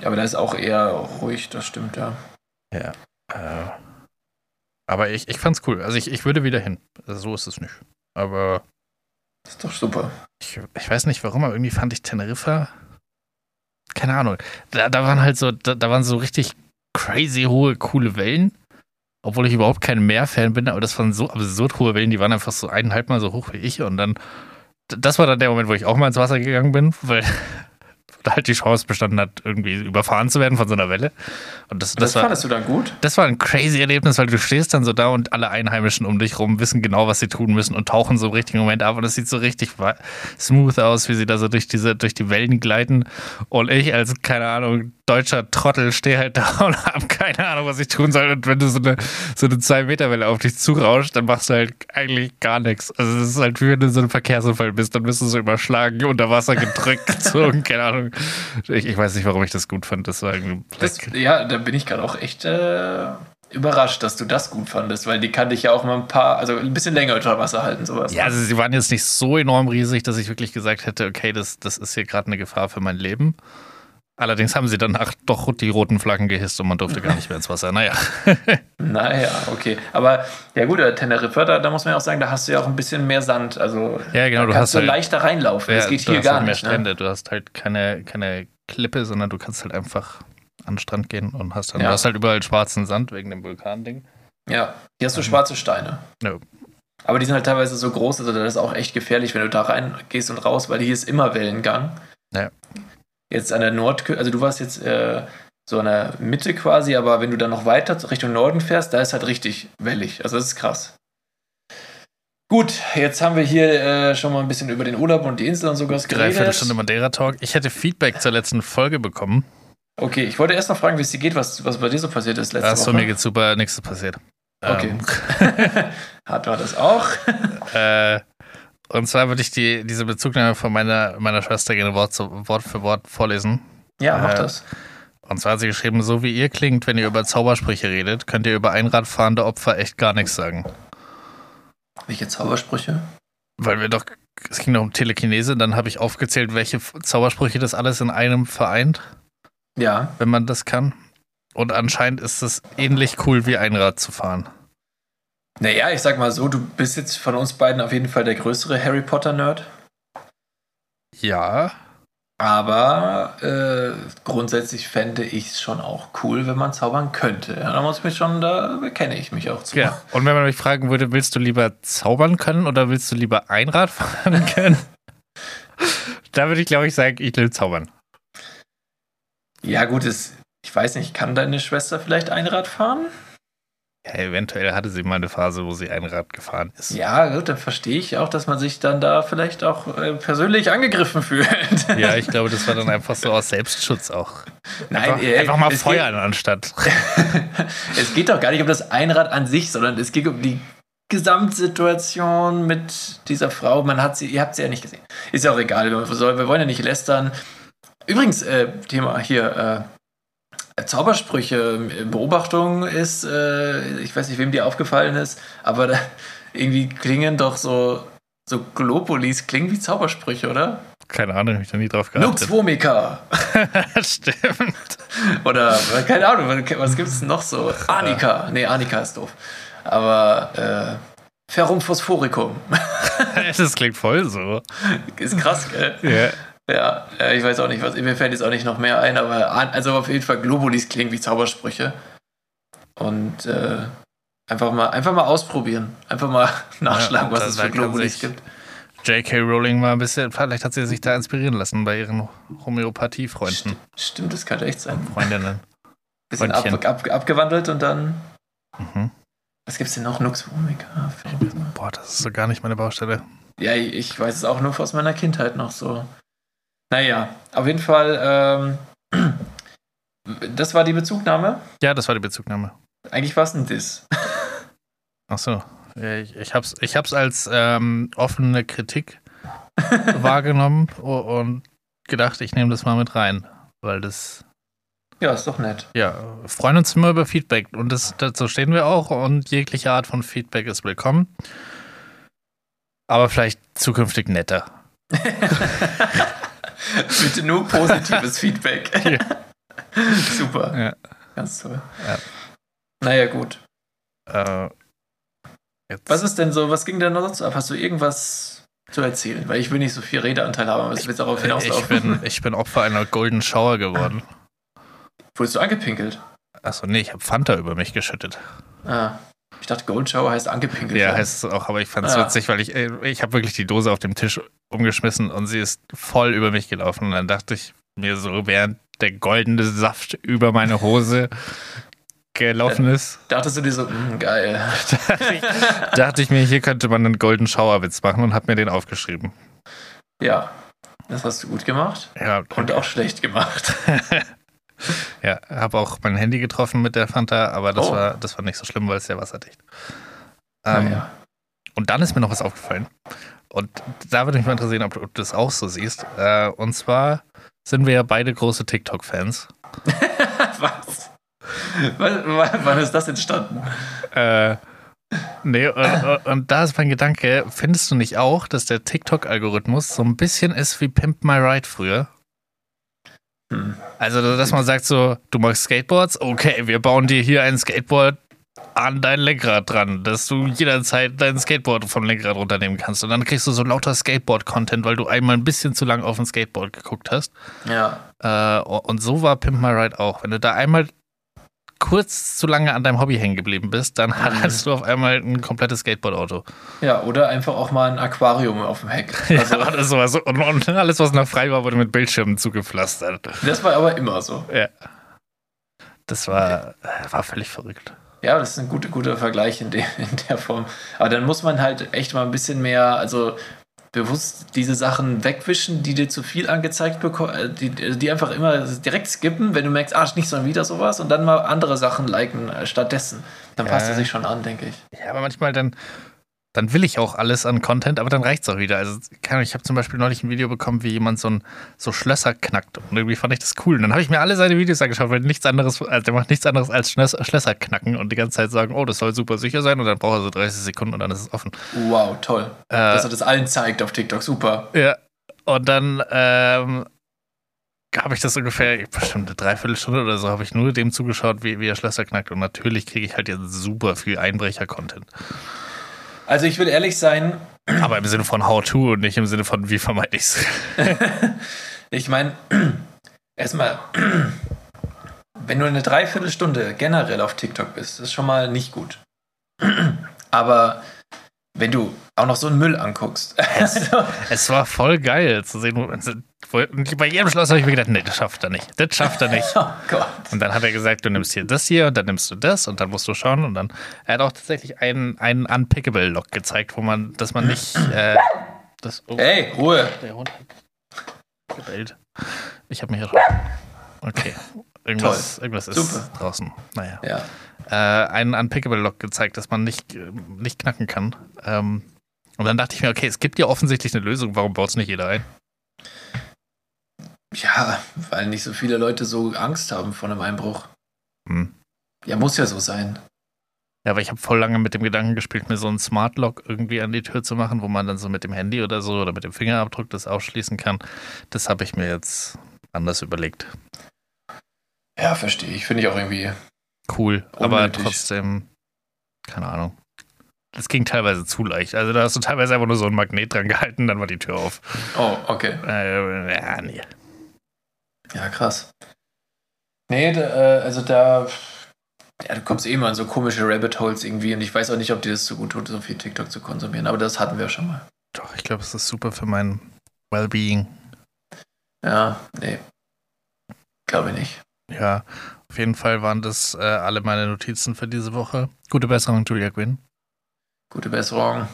aber da ist auch eher ruhig, das stimmt, ja. äh, aber ich, ich fand's cool. Also ich, ich würde wieder hin. Also so ist es nicht. Aber Das ist doch super. ich, ich weiß nicht warum, aber irgendwie fand ich Teneriffa. Keine Ahnung. Da, da waren halt so, da, da waren so richtig crazy hohe, coole Wellen. Obwohl ich überhaupt kein Meerfan bin, aber das waren so absurd hohe Wellen, die waren einfach so eineinhalb Mal so hoch wie ich. Und dann, das war dann der Moment, wo ich auch mal ins Wasser gegangen bin, weil halt die Chance bestanden hat, irgendwie überfahren zu werden von so einer Welle. Und das, Das, das, war, fandest du dann gut? das war ein crazy Erlebnis, weil du stehst dann so da und alle Einheimischen um dich rum wissen genau, was sie tun müssen und tauchen so im richtigen Moment ab und es sieht so richtig smooth aus, wie sie da so durch diese, durch die Wellen gleiten und ich als, keine Ahnung, deutscher Trottel stehe halt da und habe keine Ahnung, was ich tun soll und wenn du so eine, so eine 2-Meter-Welle auf dich zurauscht, dann machst du halt eigentlich gar nichts. Also es ist halt wie wenn du in so einem Verkehrsunfall bist, dann bist du so überschlagen, unter Wasser gedrückt, gezogen, keine Ahnung. Ich, ich weiß nicht, warum ich das gut fand, das war. Das, ja, da bin ich gerade auch echt äh, überrascht, dass du das gut fandest, weil die kann dich ja auch mal ein paar, also ein bisschen länger unter Wasser halten, sowas. Ja, also sie waren jetzt nicht so enorm riesig, dass ich wirklich gesagt hätte, okay, das, das ist hier gerade eine Gefahr für mein Leben. Allerdings haben sie danach doch die roten Flaggen gehisst und man durfte gar nicht mehr ins Wasser. Naja, Naja, okay. Aber ja gut, äh, Teneriffa, da, da muss man ja auch sagen, da hast du ja auch ein bisschen mehr Sand. Also Ja, genau, da du kannst hast du halt- leichter reinlaufen. das ja, geht du hier hast gar halt mehr nicht. Ne? Strände. Du hast halt keine, keine Klippe, sondern du kannst halt einfach an den Strand gehen und hast dann, Ja. du hast halt überall schwarzen Sand wegen dem Vulkanding. Ja, hier hast du Mhm. schwarze Steine. Ja. Aber die sind halt teilweise so groß, also das ist auch echt gefährlich, wenn du da reingehst und raus, weil hier ist immer Wellengang. Ja. Jetzt an der Nordküste, also du warst jetzt äh, so an der Mitte quasi, aber wenn du dann noch weiter Richtung Norden fährst, da ist halt richtig wellig. Also das ist krass. Gut, jetzt haben wir hier äh, schon mal ein bisschen über den Urlaub und die Insel und Dreiviertel geredet. Stunde Madeira-Talk. Ich hätte Feedback zur letzten Folge bekommen. Okay, ich wollte erst noch fragen, wie es dir geht, was, was bei dir so passiert ist letzte Achso, Woche. mir geht's super, nichts ist passiert. Okay. Ähm, Hat war das auch? Äh, und zwar würde ich die, diese Bezugnahme von meiner, meiner Schwester gerne Wort, zu, Wort für Wort vorlesen. ja, mach Äh, das. Und zwar hat sie geschrieben, so wie ihr klingt, wenn ihr über Zaubersprüche redet, könnt ihr über einradfahrende Opfer echt gar nichts sagen. Welche Zaubersprüche? Weil wir doch, es ging doch um Telekinese, dann habe ich aufgezählt, welche Zaubersprüche das alles in einem vereint, Ja, wenn man das kann. Und anscheinend ist es ähnlich cool wie Einrad zu fahren. Naja, ich sag mal so, du bist jetzt von uns beiden auf jeden Fall der größere Harry Potter-Nerd. Ja, Aber äh, grundsätzlich fände ich es schon auch cool, wenn man zaubern könnte. Da muss ich mich schon, da bekenne ich mich auch zu. ja. Und wenn man mich fragen würde, willst du lieber zaubern können oder willst du lieber Einrad fahren können? da würde ich, glaube ich, sagen, ich will zaubern. Ja, gut, es, ich weiß nicht, kann deine Schwester vielleicht Einrad fahren? Ja, eventuell hatte sie mal eine Phase, wo sie Einrad gefahren ist. Ja, gut, dann verstehe ich auch, dass man sich dann da vielleicht auch äh, persönlich angegriffen fühlt. Ja, ich glaube, das war dann einfach so aus Selbstschutz auch. Nein, Einfach, äh, einfach mal feuern anstatt. es geht doch gar nicht um das Einrad an sich, sondern es geht um die Gesamtsituation mit dieser Frau. Man hat sie, ihr habt sie ja nicht gesehen. Ist ja auch egal, wir wollen ja nicht lästern. Übrigens, äh, Thema hier, äh, Zaubersprüche, Beobachtung ist, äh, ich weiß nicht, wem die aufgefallen ist, aber da, irgendwie klingen doch so, so Globulis, klingen wie Zaubersprüche, oder? Keine Ahnung, hab ich noch nie drauf geachtet. Vomica. Stimmt. Oder, keine Ahnung, was gibt es noch so? Arnika. Nee, Arnika ist doof. Aber, äh, Ferrum Phosphoricum. Das klingt voll so. ist krass, gell? Ja. Ja, ja, ich weiß auch nicht, was. Mir fällt jetzt auch nicht noch mehr ein, aber also auf jeden Fall Globulis klingen wie Zaubersprüche. Und äh, einfach mal, einfach mal ausprobieren. Einfach mal nachschlagen, was da- es für Globulis gibt. J.K. Rowling mal ein bisschen, vielleicht hat sie sich da inspirieren lassen bei ihren Homöopathie-Freunden, Stimmt, das kann echt sein. Freundinnen. Bisschen ab, ab, abgewandelt und dann. Mhm. Was gibt's denn noch? Nux Vomica. Boah, das ist so gar nicht meine Baustelle. Ja, ich weiß es auch nur aus meiner Kindheit noch so. Naja, auf jeden Fall, ähm, das war die Bezugnahme. Ja, das war die Bezugnahme. Eigentlich war es ein Diss. Ach so. Ich, ich hab's, ich hab's als ähm, offene Kritik wahrgenommen und gedacht, ich nehme das mal mit rein. Weil das, Ja, ist doch nett. ja, freuen uns immer über Feedback und das, dazu stehen wir auch und jegliche Art von Feedback ist willkommen. Aber vielleicht zukünftig netter. Bitte nur positives Feedback. Ja. Super. Ja. Ganz toll. Ja. Naja, gut. Äh, Was ist denn so, was ging denn noch sonst ab? Hast du irgendwas zu erzählen? Weil ich will nicht so viel Redeanteil haben, aber es wird darauf ich, hinauslaufen. bin, ich bin Opfer einer Golden Shower geworden. Wurdest du angepinkelt? Achso, nee, ich habe Fanta über mich geschüttet. Ah. Ich dachte, Gold Shower heißt angepinkelt. Ja, heißt es auch, aber ich fand es Ja. witzig, weil ich, ich habe wirklich die Dose auf dem Tisch umgeschmissen und sie ist voll über mich gelaufen. Und dann dachte ich mir so, während der goldene Saft über meine Hose gelaufen ist, Dachtest du dir so, "Mm, geil. dachte ich, dachte ich mir, hier könnte man einen Golden Shower Witz machen und habe mir den aufgeschrieben. Ja, das hast du gut gemacht Ja, und auch schlecht gemacht. ja habe auch mein Handy getroffen mit der Fanta, aber das, Oh. war, das war nicht so schlimm, weil es sehr wasserdicht. Ähm, naja. Und dann ist mir noch was aufgefallen. Und da würde mich mal interessieren, ob du, ob du das auch so siehst. Äh, und zwar sind wir ja beide große TikTok-Fans. Was? wann, wann- wann ist das entstanden? Äh, nee, und, und da ist mein Gedanke, findest du nicht auch, dass der TikTok-Algorithmus so ein bisschen ist wie Pimp My Ride früher? Hm. Also, dass man sagt so, du magst Skateboards? Okay, wir bauen dir hier ein Skateboard an dein Lenkrad dran, dass du jederzeit dein Skateboard vom Lenkrad runternehmen kannst. Und dann kriegst du so lauter Skateboard-Content, weil du einmal ein bisschen zu lang auf ein Skateboard geguckt hast. Ja, Äh, und so war Pimp My Ride auch. Wenn du da einmal kurz zu lange an deinem Hobby hängen geblieben bist, dann hattest du auf einmal ein komplettes Skateboard-Auto. ja, oder einfach auch mal ein Aquarium auf dem Heck. Also, ja, oder sowas. Und, und alles, was noch frei war, wurde mit Bildschirmen zugepflastert. das war aber immer so. Ja. Das war, war völlig verrückt. Ja, das ist ein guter, guter Vergleich in, de, in der Form. Aber dann muss man halt echt mal ein bisschen mehr, also bewusst diese Sachen wegwischen, die dir zu viel angezeigt bekommen, die, die einfach immer direkt skippen, wenn du merkst, ah, nicht schon wieder sowas und dann mal andere Sachen liken äh, stattdessen. Dann Ja. passt es sich schon an, denke ich. Ja, aber manchmal dann, dann will ich auch alles an Content, aber dann reicht es auch wieder. Also ich habe zum Beispiel neulich ein Video bekommen, wie jemand so, ein, so Schlösser knackt. Und irgendwie fand ich das cool. Und dann habe ich mir alle seine Videos angeschaut, weil nichts anderes, also der macht nichts anderes als Schlösser, Schlösser knacken und die ganze Zeit sagen, oh, das soll super sicher sein und dann braucht er so 30 Sekunden und dann ist es offen. Wow, toll. Äh, Dass er das allen zeigt auf TikTok, super. Ja. Und dann ähm, habe ich das ungefähr, bestimmt eine Dreiviertelstunde oder so, habe ich nur dem zugeschaut, wie, wie er Schlösser knackt. Und natürlich kriege ich halt jetzt super viel Einbrecher-Content. Also ich will ehrlich sein, Aber im Sinne von How-To und nicht im Sinne von wie vermeide ich's. ich meine, erstmal, wenn du eine Dreiviertelstunde generell auf TikTok bist, ist schon mal nicht gut. Aber wenn du auch noch so einen Müll anguckst, also, Es war voll geil zu sehen. Bei jedem Schloss habe ich mir gedacht, nee, das schafft er nicht. Das schafft er nicht. oh Gott. Und dann hat er gesagt, du nimmst hier das hier und dann nimmst du das und dann musst du schauen. Und dann, er hat auch tatsächlich einen, einen Unpickable-Lock gezeigt, wo man, dass man nicht, äh, das, oh, Hey, Ruhe. der Hund hat gebellt. Ich habe mich schon, okay. Irgendwas, irgendwas ist Super. draußen. Naja. Ja. Äh, einen Unpickable-Lock gezeigt, dass man nicht, nicht knacken kann. Ähm, und dann dachte ich mir, okay, es gibt ja offensichtlich eine Lösung, warum baut es nicht jeder ein? Ja, weil nicht so viele Leute so Angst haben vor einem Einbruch. Hm. Ja, muss ja so sein. Ja, aber ich habe voll lange mit dem Gedanken gespielt, mir so einen Smart Lock irgendwie an die Tür zu machen, wo man dann so mit dem Handy oder so oder mit dem Fingerabdruck das ausschließen kann. Das habe ich mir jetzt anders überlegt. Ja, verstehe ich. Finde ich auch irgendwie Cool, aber Unnötig. trotzdem, keine Ahnung. Das ging teilweise zu leicht. Also da hast du teilweise einfach nur so ein Magnet dran gehalten, dann war die Tür auf. Oh, okay. Äh, ja, nee. Ja, krass. Nee, da, äh, also da. Ja, du kommst eh immer in so komische Rabbit Holes irgendwie und ich weiß auch nicht, ob dir das so gut tut, so viel TikTok zu konsumieren, aber das hatten wir schon mal. Doch, ich glaube, es ist super für mein Wellbeing. Ja, nee. Glaube ich nicht. Ja, auf jeden Fall waren das äh, alle meine Notizen für diese Woche. Gute Besserung, Julia Quinn. Gute Besserung.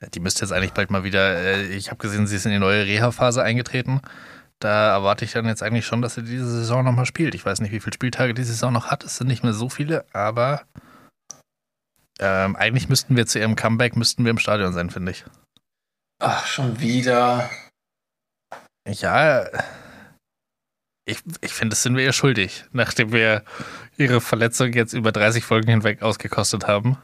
Ja, Die müsste jetzt eigentlich bald mal wieder. Äh, ich habe gesehen, sie ist in die neue Reha-Phase eingetreten. Da erwarte ich dann jetzt eigentlich schon, dass sie diese Saison nochmal spielt. Ich weiß nicht, wie viele Spieltage die Saison noch hat. Es sind nicht mehr so viele, aber ähm, eigentlich müssten wir zu ihrem Comeback müssten wir im Stadion sein, finde ich. Ach, schon wieder. Ja, ich, ich finde, das sind wir ihr schuldig, nachdem wir ihre Verletzung jetzt über 30 Folgen hinweg ausgekostet haben.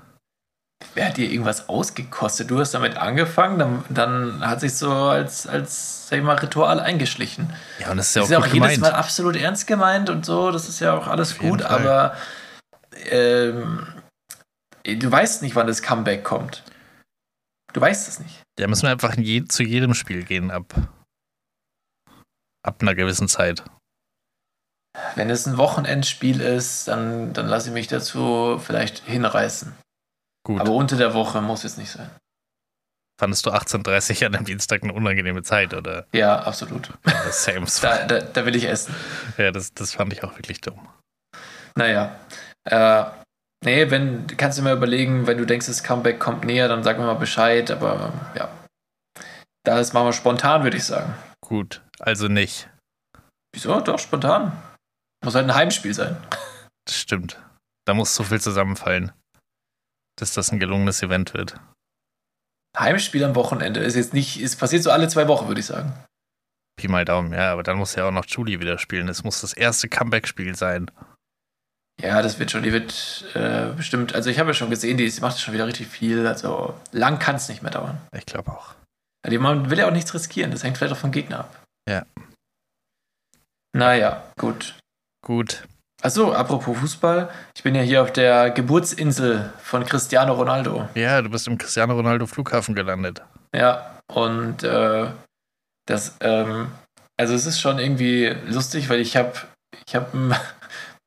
Wer hat dir irgendwas ausgekostet? Du hast damit angefangen, dann, dann hat sich so als, als sag ich mal, Ritual eingeschlichen. Ja, und das ist ja Das auch ist auch jedes gemeint. Mal absolut ernst gemeint und so, das ist ja auch alles Auf gut, aber ähm, du weißt nicht, wann das Comeback kommt. Du weißt es nicht. Da müssen wir einfach in je, zu jedem Spiel gehen ab, ab einer gewissen Zeit. Wenn es ein Wochenendspiel ist, dann, dann lasse ich mich dazu vielleicht hinreißen. Gut. Aber unter der Woche muss es nicht sein. Fandest du 18.30 an einem Dienstag eine unangenehme Zeit oder Ja, absolut. Ja, same? Da, da, da will ich essen. Ja, das, das fand ich auch wirklich dumm. Naja. Äh, nee, wenn, kannst du mir überlegen, wenn du denkst, das Comeback kommt näher, dann sag mir mal Bescheid, aber ja. Das machen wir spontan, würde ich sagen. Gut, also nicht. Wieso? Doch, spontan. Muss halt ein Heimspiel sein. Das stimmt. Da muss so viel zusammenfallen, dass das ein gelungenes Event wird. Heimspiel am Wochenende ist jetzt nicht, es passiert so alle zwei Wochen, würde ich sagen. Pi mal Daumen, ja, aber dann muss ja auch noch Julie wieder spielen. Es muss das erste Comeback-Spiel sein. Ja, das wird schon, die wird äh, bestimmt, also ich habe ja schon gesehen, die, macht schon wieder richtig viel, also lang kann es nicht mehr dauern. Ich glaube auch. Ja, die, man will ja auch nichts riskieren, das hängt vielleicht auch vom Gegner ab. Ja. Naja, gut. Gut. Achso, apropos Fußball, ich bin ja hier auf der Geburtsinsel von Cristiano Ronaldo. Ja, du bist im Cristiano Ronaldo Flughafen gelandet. Ja, und äh, das, ähm, also es ist schon irgendwie lustig, weil ich habe ich hab ein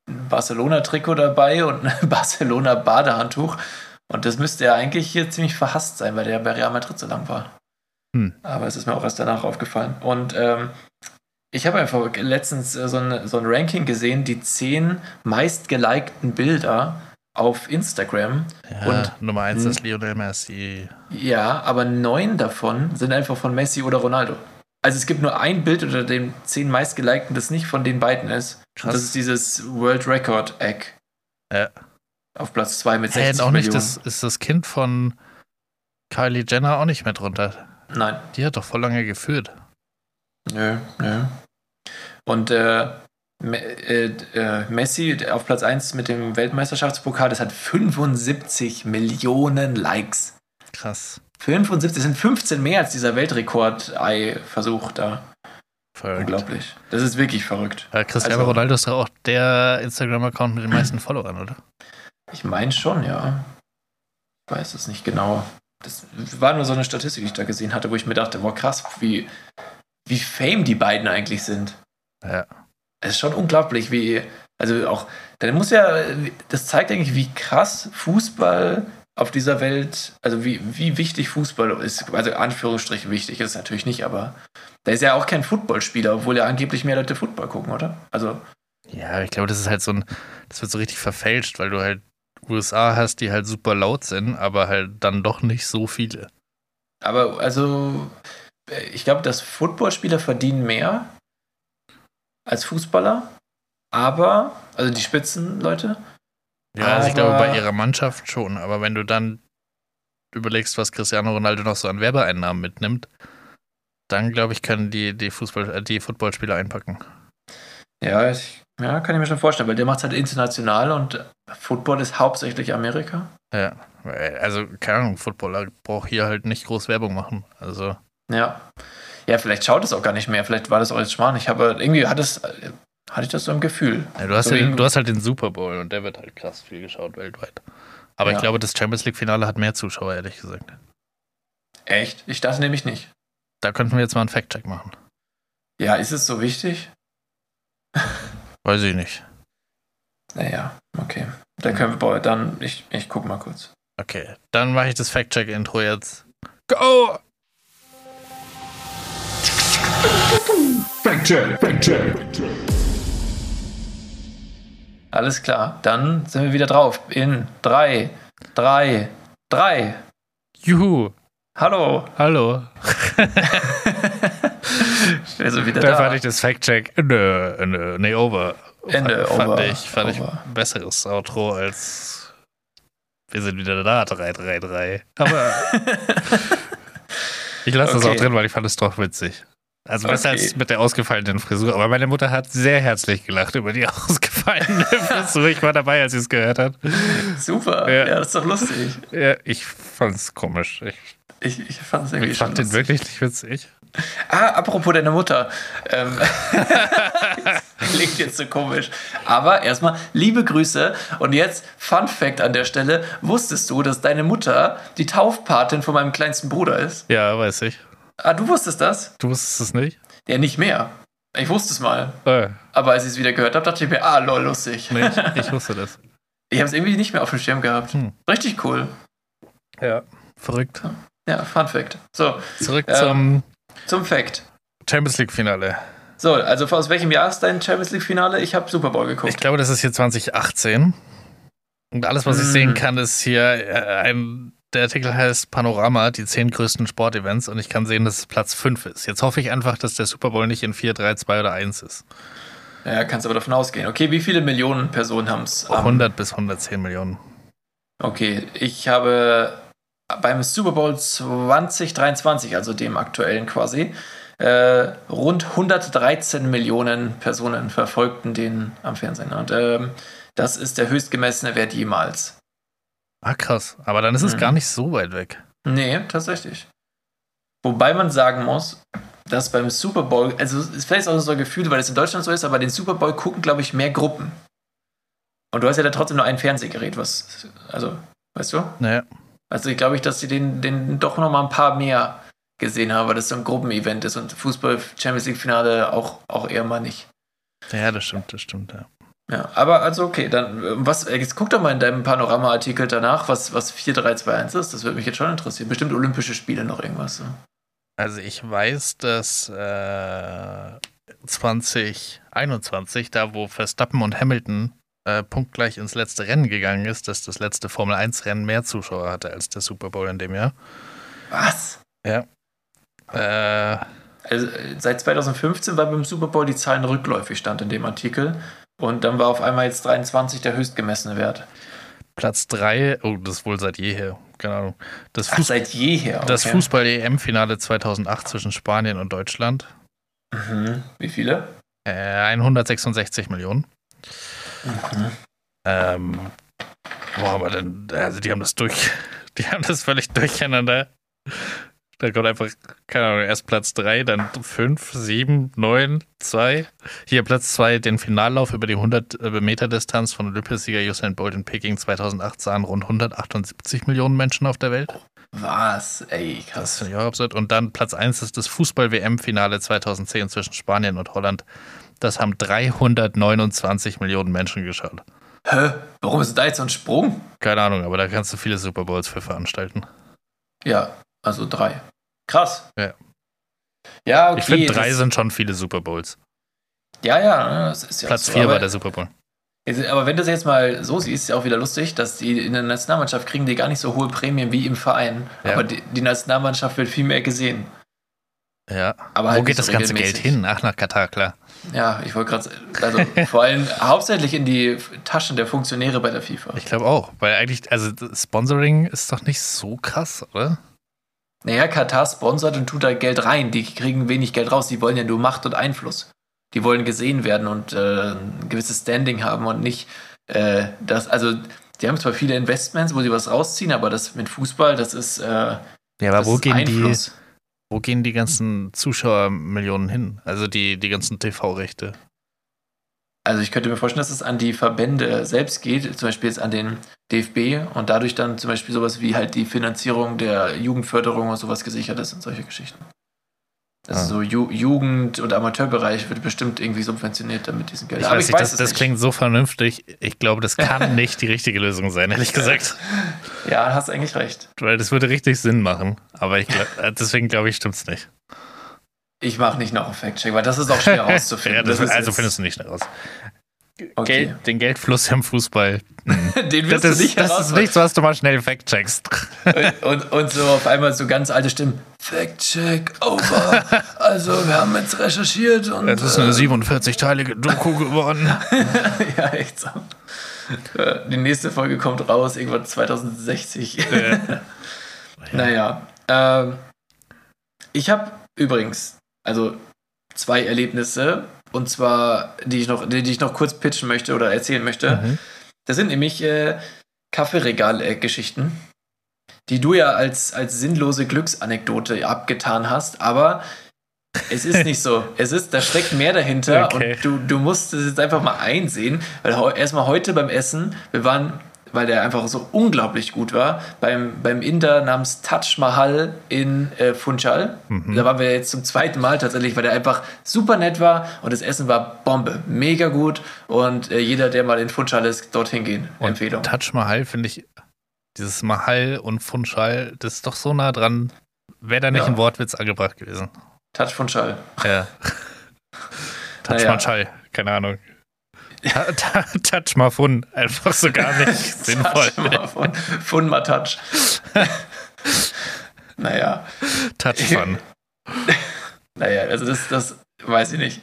Barcelona-Trikot dabei und ein Barcelona-Badehandtuch. Und das müsste ja eigentlich hier ziemlich verhasst sein, weil der bei Real Madrid so lang war. Hm. Aber es ist mir auch erst danach aufgefallen. Und ähm, ich habe einfach letztens äh, so, ein, so ein Ranking gesehen, die zehn meistgelikten Bilder auf Instagram. Ja, Und- Nummer eins ist Lionel Messi. Ja, aber neun davon sind einfach von Messi oder Ronaldo. Also es gibt nur ein Bild unter den zehn meistgelikten, das nicht von den beiden ist. Krass. Und das ist dieses World Record Egg. Ja. Auf Platz 2 mit Hey, 60 und auch nicht, Millionen. das ist das Kind von Kylie Jenner auch nicht mehr drunter. Nein. Die hat doch voll lange geführt. Nö, nö. Und äh, äh, äh, Messi auf Platz 1 mit dem Weltmeisterschaftspokal, das hat 75 Millionen Likes. Krass. 75, das sind 15 mehr als dieser Weltrekord-Ei-Versuch da. Verrückt. Unglaublich. Das ist wirklich verrückt. Ja, Cristiano Also- Ronaldo ist auch der Instagram-Account mit den meisten Followern, oder? Ich meine schon, ja. Ich weiß es nicht genau. Das war nur so eine Statistik, die ich da gesehen hatte, wo ich mir dachte, boah, krass, wie, wie fame die beiden eigentlich sind. Ja. Es ist schon unglaublich, wie, also auch, dann muss ja, das zeigt eigentlich, wie krass Fußball auf dieser Welt, also wie, wie wichtig Fußball ist. Also Anführungsstrichen wichtig ist es natürlich nicht, aber da ist ja auch kein Footballspieler, obwohl ja angeblich mehr Leute Football gucken, oder? Also, Ja, ich glaube, das ist halt so ein, das wird so richtig verfälscht, weil du halt USA hast, die halt super laut sind, aber halt dann doch nicht so viele. Aber also, ich glaube, dass Footballspieler verdienen mehr als Fußballer. Aber, also die Spitzenleute. Ja, also ich glaube, bei ihrer Mannschaft schon, aber wenn du dann überlegst, was Cristiano Ronaldo noch so an Werbeeinnahmen mitnimmt, dann glaube ich, können die, die Fußball, äh, die Footballspieler einpacken. Ja, ich, ja, kann ich mir schon vorstellen, weil der macht es halt international und Football ist hauptsächlich Amerika. Ja, also keine Ahnung, Footballer braucht hier halt nicht groß Werbung machen. Also Ja. Ja, vielleicht schaut es auch gar nicht mehr. Vielleicht war das auch jetzt Schmarrn. Ich habe irgendwie hat es, hatte ich das so im Gefühl. ja, du, hast So ja, du hast halt den Super Bowl und der wird halt krass viel geschaut weltweit. Aber Ja. ich glaube, das Champions League-Finale hat mehr Zuschauer, ehrlich gesagt. Echt? Ich dachte nämlich nicht. Da könnten wir jetzt mal einen Fact-Check machen. Ja, ist es so wichtig? Weiß ich nicht. Naja, okay. Dann können wir, boah, dann, ich, ich guck mal kurz. Okay, dann mache ich das Fact-Check-Intro jetzt. Go! Alles klar, dann sind wir wieder drauf. In drei, drei, drei. Juhu! Hallo, Hallo! wir sind wieder Da da. fand ich das Fact-Check. Nö, nö, nee, over. Ende, fand over, ich, fand ich over. ein besseres Outro als wir sind wieder da, 333. Aber ich lasse das Okay. auch drin, weil ich fand es doch witzig. Also besser Okay. als mit der ausgefallenen Frisur. Aber meine Mutter hat sehr herzlich gelacht über die ausgefallene Frisur. Ich war dabei, als sie es gehört hat. Super, Ja. ja. das ist doch lustig. Ja, ich fand es komisch. Ich, Ich, ich fand es irgendwie ich fand den lustig. wirklich nicht witzig. Ah, apropos deine Mutter. Ähm, klingt jetzt so komisch. Aber erstmal liebe Grüße. Und jetzt, Fun Fact an der Stelle: Wusstest du, dass deine Mutter die Taufpatin von meinem kleinsten Bruder ist? Ja, weiß ich. Ah, du wusstest das? Du wusstest es nicht? Ja, nicht mehr. Ich wusste es mal. Äh, Aber als ich es wieder gehört habe, dachte ich mir, ah, lol, lustig. nee, ich, ich wusste das. Ich habe es irgendwie nicht mehr auf dem Schirm gehabt. Hm. Richtig cool. Ja. Verrückt. Ja, Fun Fact. So, Zurück Ähm. zum zum Fact. Champions League-Finale. So, also aus welchem Jahr ist dein Champions League-Finale? Ich habe Super Bowl geguckt. Ich glaube, das ist hier 2018. Und alles, was ich Mm. sehen kann, ist hier äh, ein. Der Artikel heißt Panorama, die zehn größten Sportevents und ich kann sehen, dass es Platz 5 ist. Jetzt hoffe ich einfach, dass der Super Bowl nicht in 4, 3, 2 oder 1 ist. Ja, kannst aber davon ausgehen. Okay, wie viele Millionen Personen haben es? 100 bis 110 Millionen. Okay, ich habe beim Super Bowl 2023, also dem aktuellen quasi, äh, rund 113 Millionen Personen verfolgten den am Fernsehen. Und ähm, das ist der höchst gemessene Wert jemals. Ah, krass. Aber dann ist es Mhm. gar nicht so weit weg. Nee, tatsächlich. Wobei man sagen muss, dass beim Super Bowl, also es ist vielleicht auch so ein Gefühl, weil es in Deutschland so ist, aber den Super Bowl gucken, glaube ich, mehr Gruppen. Und du hast ja da trotzdem nur ein Fernsehgerät, was, also, weißt du? Naja. Also ich glaube ich, dass sie den, den doch noch mal ein paar mehr gesehen haben, weil das so ein Gruppenevent ist und Fußball Champions League Finale auch, auch eher mal nicht. Ja, das stimmt, das stimmt, ja. Ja, aber also okay, dann äh, was äh, jetzt guck doch mal in deinem Panorama-Artikel danach, was, was 4, 3, 2, 1 ist. Das würde mich jetzt schon interessieren. Bestimmt Olympische Spiele noch irgendwas. So. Also ich weiß, dass äh, 2021, da wo Verstappen und Hamilton äh, punktgleich ins letzte Rennen gegangen ist, dass das letzte Formel 1 Rennen mehr Zuschauer hatte als der Super Bowl in dem Jahr. Was? Äh, Also äh, seit 2015 war beim Super Bowl die Zahlen rückläufig, stand in dem Artikel. Und dann war auf einmal jetzt 23 der höchst gemessene Wert. Platz 3, oh, das ist wohl seit jeher, keine Ahnung. Das, Ach, Fuß seit jeher. Okay. das Fußball-EM-Finale 2008 zwischen Spanien und Deutschland. Mhm. Wie viele? Äh, 166 Millionen. Mhm. Ähm, wo haben wir denn? Also die haben das durch, die haben das völlig durcheinander. Da kommt einfach, keine Ahnung, erst Platz 3, dann 5, 7, 9, 2. Hier Platz 2, den Finallauf über die 100 Meter Distanz von Olympiasieger Usain Bolt in Peking 2008 sahen rund 178 Millionen Menschen auf der Welt. Was? Ey, Das krass. finde ich auch absurd. Und dann Platz 1 ist das Fußball-WM-Finale 2010 zwischen Spanien und Holland. Das haben 329 Millionen Menschen geschaut. Hä? Warum ist da jetzt so ein Sprung? Keine Ahnung, aber da kannst du viele Super Bowls für veranstalten. Ja, also drei. Krass. Ja. Ja, okay. ich finde, drei sind schon viele Super Bowls. Ja, ja, ne, das ist ja Platz so. 4 aber, war der Super Bowl. Aber wenn du das jetzt mal so siehst, ist ja auch wieder lustig, dass die in der Nationalmannschaft kriegen die gar nicht so hohe Prämien wie im Verein. Ja. Aber die, die Nationalmannschaft wird viel mehr gesehen. Ja. Aber Wo halt geht nicht das so ganze Geld hin? Ach, nach Katar, klar. Ja, ich wollte gerade, also vor allem hauptsächlich in die Taschen der Funktionäre bei der FIFA. Ich glaube auch. Weil eigentlich, also Sponsoring ist doch nicht so krass, oder? Naja, Katar sponsert und tut da Geld rein. Die kriegen wenig Geld raus. Die wollen ja nur Macht und Einfluss. Die wollen gesehen werden und äh, ein gewisses Standing haben und nicht äh, das. Also, die haben zwar viele Investments, wo sie was rausziehen, aber das mit Fußball, das ist, äh, Ja, aber wo gehen, die, wo gehen die ganzen Zuschauermillionen hin? Also die, die ganzen TV-Rechte. Also ich könnte mir vorstellen, dass es an die Verbände selbst geht, zum Beispiel jetzt an den DFB und dadurch dann zum Beispiel sowas wie halt die Finanzierung der Jugendförderung und sowas gesichert ist und solche Geschichten. Also Ah. so Ju Jugend- und Amateurbereich wird bestimmt irgendwie subventioniert damit diesen Geld. Ich weiß nicht, das, das klingt so vernünftig. Ich glaube, das kann nicht die richtige Lösung sein, ehrlich gesagt. Ja, hast eigentlich recht. Weil das würde richtig Sinn machen. Aber ich glaub, äh, deswegen glaube ich, stimmt's nicht. Ich mache nicht noch einen Fact-Check, weil das ist auch schwer rauszufinden. ja, das, ist also findest du nicht raus. Okay. Geld, den Geldfluss im Fußball. Den Das wirst du ist, nicht das ist nichts, was du mal schnell fact-checkst. Und, und, und so auf einmal so ganz alte Stimmen. Fact-Check, over. Also, wir haben jetzt recherchiert und. Es ist eine 47-teilige Doku geworden. äh, ja, echt so. Äh, Die nächste Folge kommt raus, irgendwann 2060. Äh, Naja. Ähm, ich habe übrigens, also zwei Erlebnisse, und zwar, die ich noch, die, die ich noch kurz pitchen möchte oder erzählen möchte. Mhm. Das sind nämlich äh, Kaffeeregal-Geschichten, die du ja als, als sinnlose Glücksanekdote abgetan hast, aber es ist nicht so. Es ist, da steckt mehr dahinter Okay. und du, du musst es jetzt einfach mal einsehen, weil erstmal heute beim Essen, wir waren, weil der einfach so unglaublich gut war, beim, beim Inder namens Taj Mahal in äh, Funchal. Mhm. Da waren wir jetzt zum zweiten Mal tatsächlich, weil der einfach super nett war und das Essen war Bombe. Mega gut und äh, jeder, der mal in Funchal ist, dorthin gehen. Und Empfehlung. Taj Mahal finde ich, dieses Mahal und Funchal, das ist doch so nah dran. Wäre da nicht Ja. ein Wortwitz angebracht gewesen. Taj Funchal. Ja. Taj Naja. Mahal, keine Ahnung. Touch mal Fun, einfach so gar nicht sinnvoll. Taj Mahal von Fun Matouch. naja. Touch Fun. Naja, also das, das weiß ich nicht.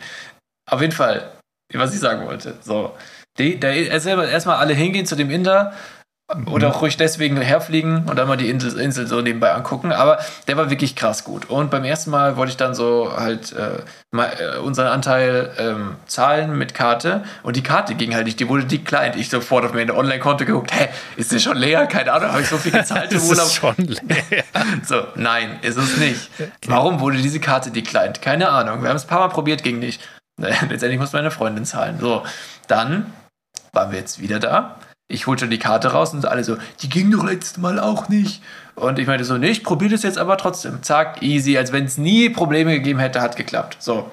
Auf jeden Fall, was ich sagen wollte. So, die, da erstmal erstmal alle hingehen zu dem Inder oder auch ruhig deswegen herfliegen und dann mal die Insel, Insel so nebenbei angucken. Aber der war wirklich krass gut. Und beim ersten Mal wollte ich dann so halt äh, mal, äh, unseren Anteil ähm, zahlen mit Karte. Und die Karte ging halt nicht, die wurde declined. Ich sofort auf mein Online-Konto geguckt, hä, ist der schon leer? Keine Ahnung, habe ich so viel gezahlt im Urlaub? ist schon leer. So, nein, ist es nicht. Warum wurde diese Karte declined? Keine Ahnung. Wir haben es ein paar Mal probiert, ging nicht. Letztendlich muss meine Freundin zahlen. So, dann waren wir jetzt wieder da. Ich holte die Karte raus und alle so, die ging doch letztes Mal auch nicht. Und ich meinte so, nee, ich probiere das jetzt aber trotzdem. Zack, easy, als wenn es nie Probleme gegeben hätte, hat geklappt. So.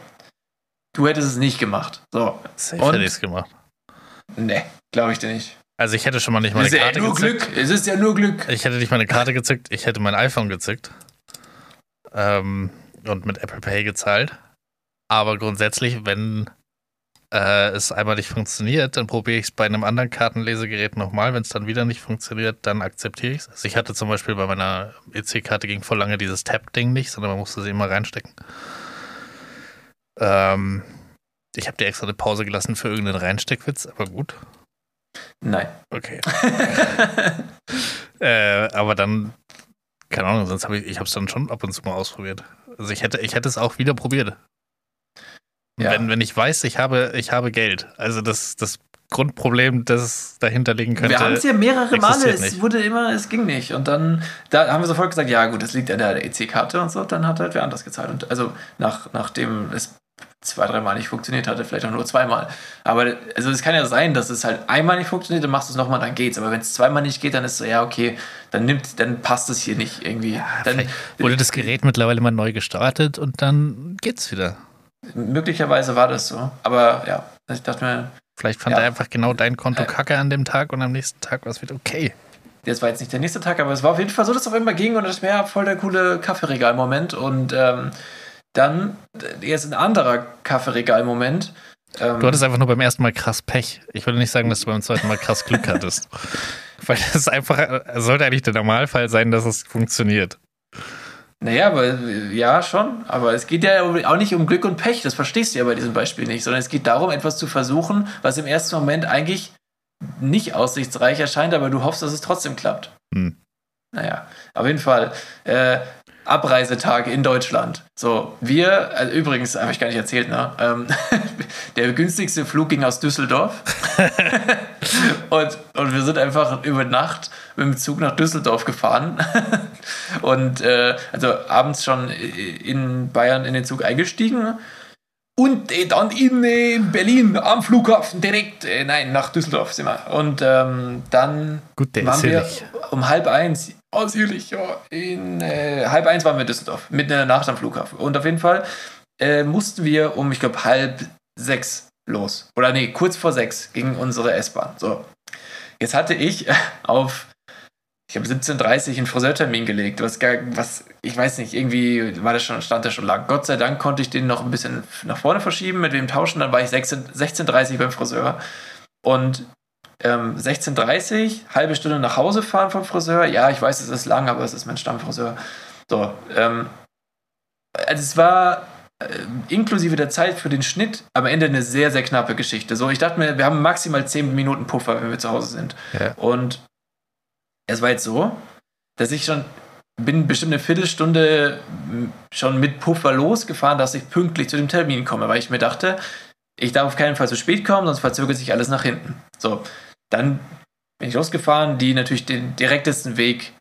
Du hättest es nicht gemacht. So. Safe Und? hätte ich es gemacht. Nee, glaube ich dir nicht. Also ich hätte schon mal nicht Es meine ist ja Karte nur gezückt. Glück. Es ist ja nur Glück. Ich hätte nicht meine Karte gezückt, ich hätte mein iPhone gezückt. Ähm, und mit Apple Pay gezahlt. Aber grundsätzlich, wenn äh, es einmal nicht funktioniert, dann probiere ich es bei einem anderen Kartenlesegerät nochmal. Wenn es dann wieder nicht funktioniert, dann akzeptiere ich es. Also ich hatte zum Beispiel bei meiner EC-Karte ging voll lange dieses Tap-Ding nicht, sondern man musste sie immer reinstecken. Ähm, ich habe dir extra eine Pause gelassen für irgendeinen Reinsteckwitz, aber gut. Nein. Okay. äh, aber dann, keine Ahnung, sonst habe ich, ich habe es dann schon ab und zu mal ausprobiert. Also ich hätte, ich hätte es auch wieder probiert. Ja. Wenn, wenn ich weiß, ich habe, ich habe Geld. Also das, das Grundproblem, das dahinter liegen könnte. wir haben es ja mehrere Male, es nicht. wurde immer, es ging nicht. Und dann da haben wir sofort gesagt, ja gut, das liegt an der EC-Karte und so, dann hat halt wer anders gezahlt. Und also nach, nachdem es zwei, dreimal nicht funktioniert hatte, vielleicht auch nur zweimal. Aber also es kann ja sein, dass es halt einmal nicht funktioniert, dann machst du es nochmal, dann geht's. Aber wenn es zweimal nicht geht, dann ist so, ja, okay, dann nimmt, dann passt es hier nicht irgendwie. dann, Vielleicht wurde das Gerät mittlerweile mal neu gestartet und dann geht's wieder. Möglicherweise war das so. Aber ja, ich dachte mir, Vielleicht fand Ja. er einfach genau dein Konto Äh. kacke an dem Tag und am nächsten Tag war es wieder okay. Das war jetzt nicht der nächste Tag, aber es war auf jeden Fall so, dass es auf einmal ging und das wäre voll der coole Kaffeeregal-Moment. Und ähm, dann äh, jetzt ein anderer Kaffeeregal-Moment. Ähm, Du hattest einfach nur beim ersten Mal krass Pech. Ich würde nicht sagen, dass du beim zweiten Mal krass Glück hattest. Weil das ist einfach, sollte eigentlich der Normalfall sein, dass es funktioniert. Naja, aber äh, ja, schon. Aber es geht ja auch nicht um Glück und Pech. Das verstehst du ja bei diesem Beispiel nicht. Sondern es geht darum, etwas zu versuchen, was im ersten Moment eigentlich nicht aussichtsreich erscheint, aber du hoffst, dass es trotzdem klappt. Hm. Naja, auf jeden Fall. Äh, Abreisetag in Deutschland. So, wir, also übrigens, habe ich gar nicht erzählt, ne? Ähm, der günstigste Flug ging aus Düsseldorf. und, und wir sind einfach über Nacht mit dem Zug nach Düsseldorf gefahren. und äh, also abends schon in Bayern in den Zug eingestiegen. Und äh, dann in äh, Berlin am Flughafen direkt, äh, nein, nach Düsseldorf sind wir. Und ähm, dann Gut, waren wir ehrlich. um halb eins, ausführlich, ja, in äh, halb eins waren wir in Düsseldorf, mitten in der Nacht am Flughafen. Und auf jeden Fall äh, mussten wir um, ich glaube, halb sechs los. Oder nee, kurz vor sechs ging unsere S-Bahn. So. Jetzt hatte ich auf, ich habe 17.30 Uhr einen Friseurtermin gelegt, was, gar, was, ich weiß nicht, irgendwie war das schon, stand der schon lang. Gott sei Dank konnte ich den noch ein bisschen nach vorne verschieben, mit wem tauschen, dann war ich 16 16.30 Uhr beim Friseur. Und ähm, 16.30 Uhr, halbe Stunde nach Hause fahren vom Friseur. Ja, ich weiß, es ist lang, aber es ist mein Stammfriseur. So, ähm, also es war äh, inklusive der Zeit für den Schnitt am Ende eine sehr, sehr knappe Geschichte. So, ich dachte mir, wir haben maximal 10 Minuten Puffer, wenn wir zu Hause sind. Ja. Und es war jetzt so, dass ich schon bin bestimmt eine Viertelstunde m, schon mit Puffer losgefahren, dass ich pünktlich zu dem Termin komme, weil ich mir dachte, ich darf auf keinen Fall zu spät kommen, sonst verzögert sich alles nach hinten. So, dann bin ich losgefahren, die natürlich den direktesten Weg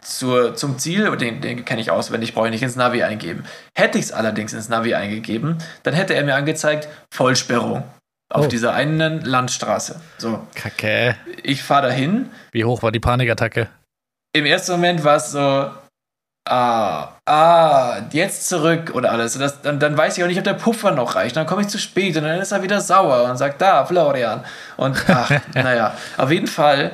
zur, zum Ziel, den, den kenne ich auswendig, brauche ich nicht ins Navi eingeben. Hätte ich es allerdings ins Navi eingegeben, dann hätte er mir angezeigt, Vollsperrung auf Oh. dieser einen Landstraße. So, Kacke. ich fahre dahin. Wie hoch war die Panikattacke? Im ersten Moment war es so, ah, ah, jetzt zurück und alles. Und das, dann, dann weiß ich auch nicht, ob der Puffer noch reicht. Dann komme ich zu spät und dann ist er wieder sauer und sagt, da, Florian. Und ach, naja, auf jeden Fall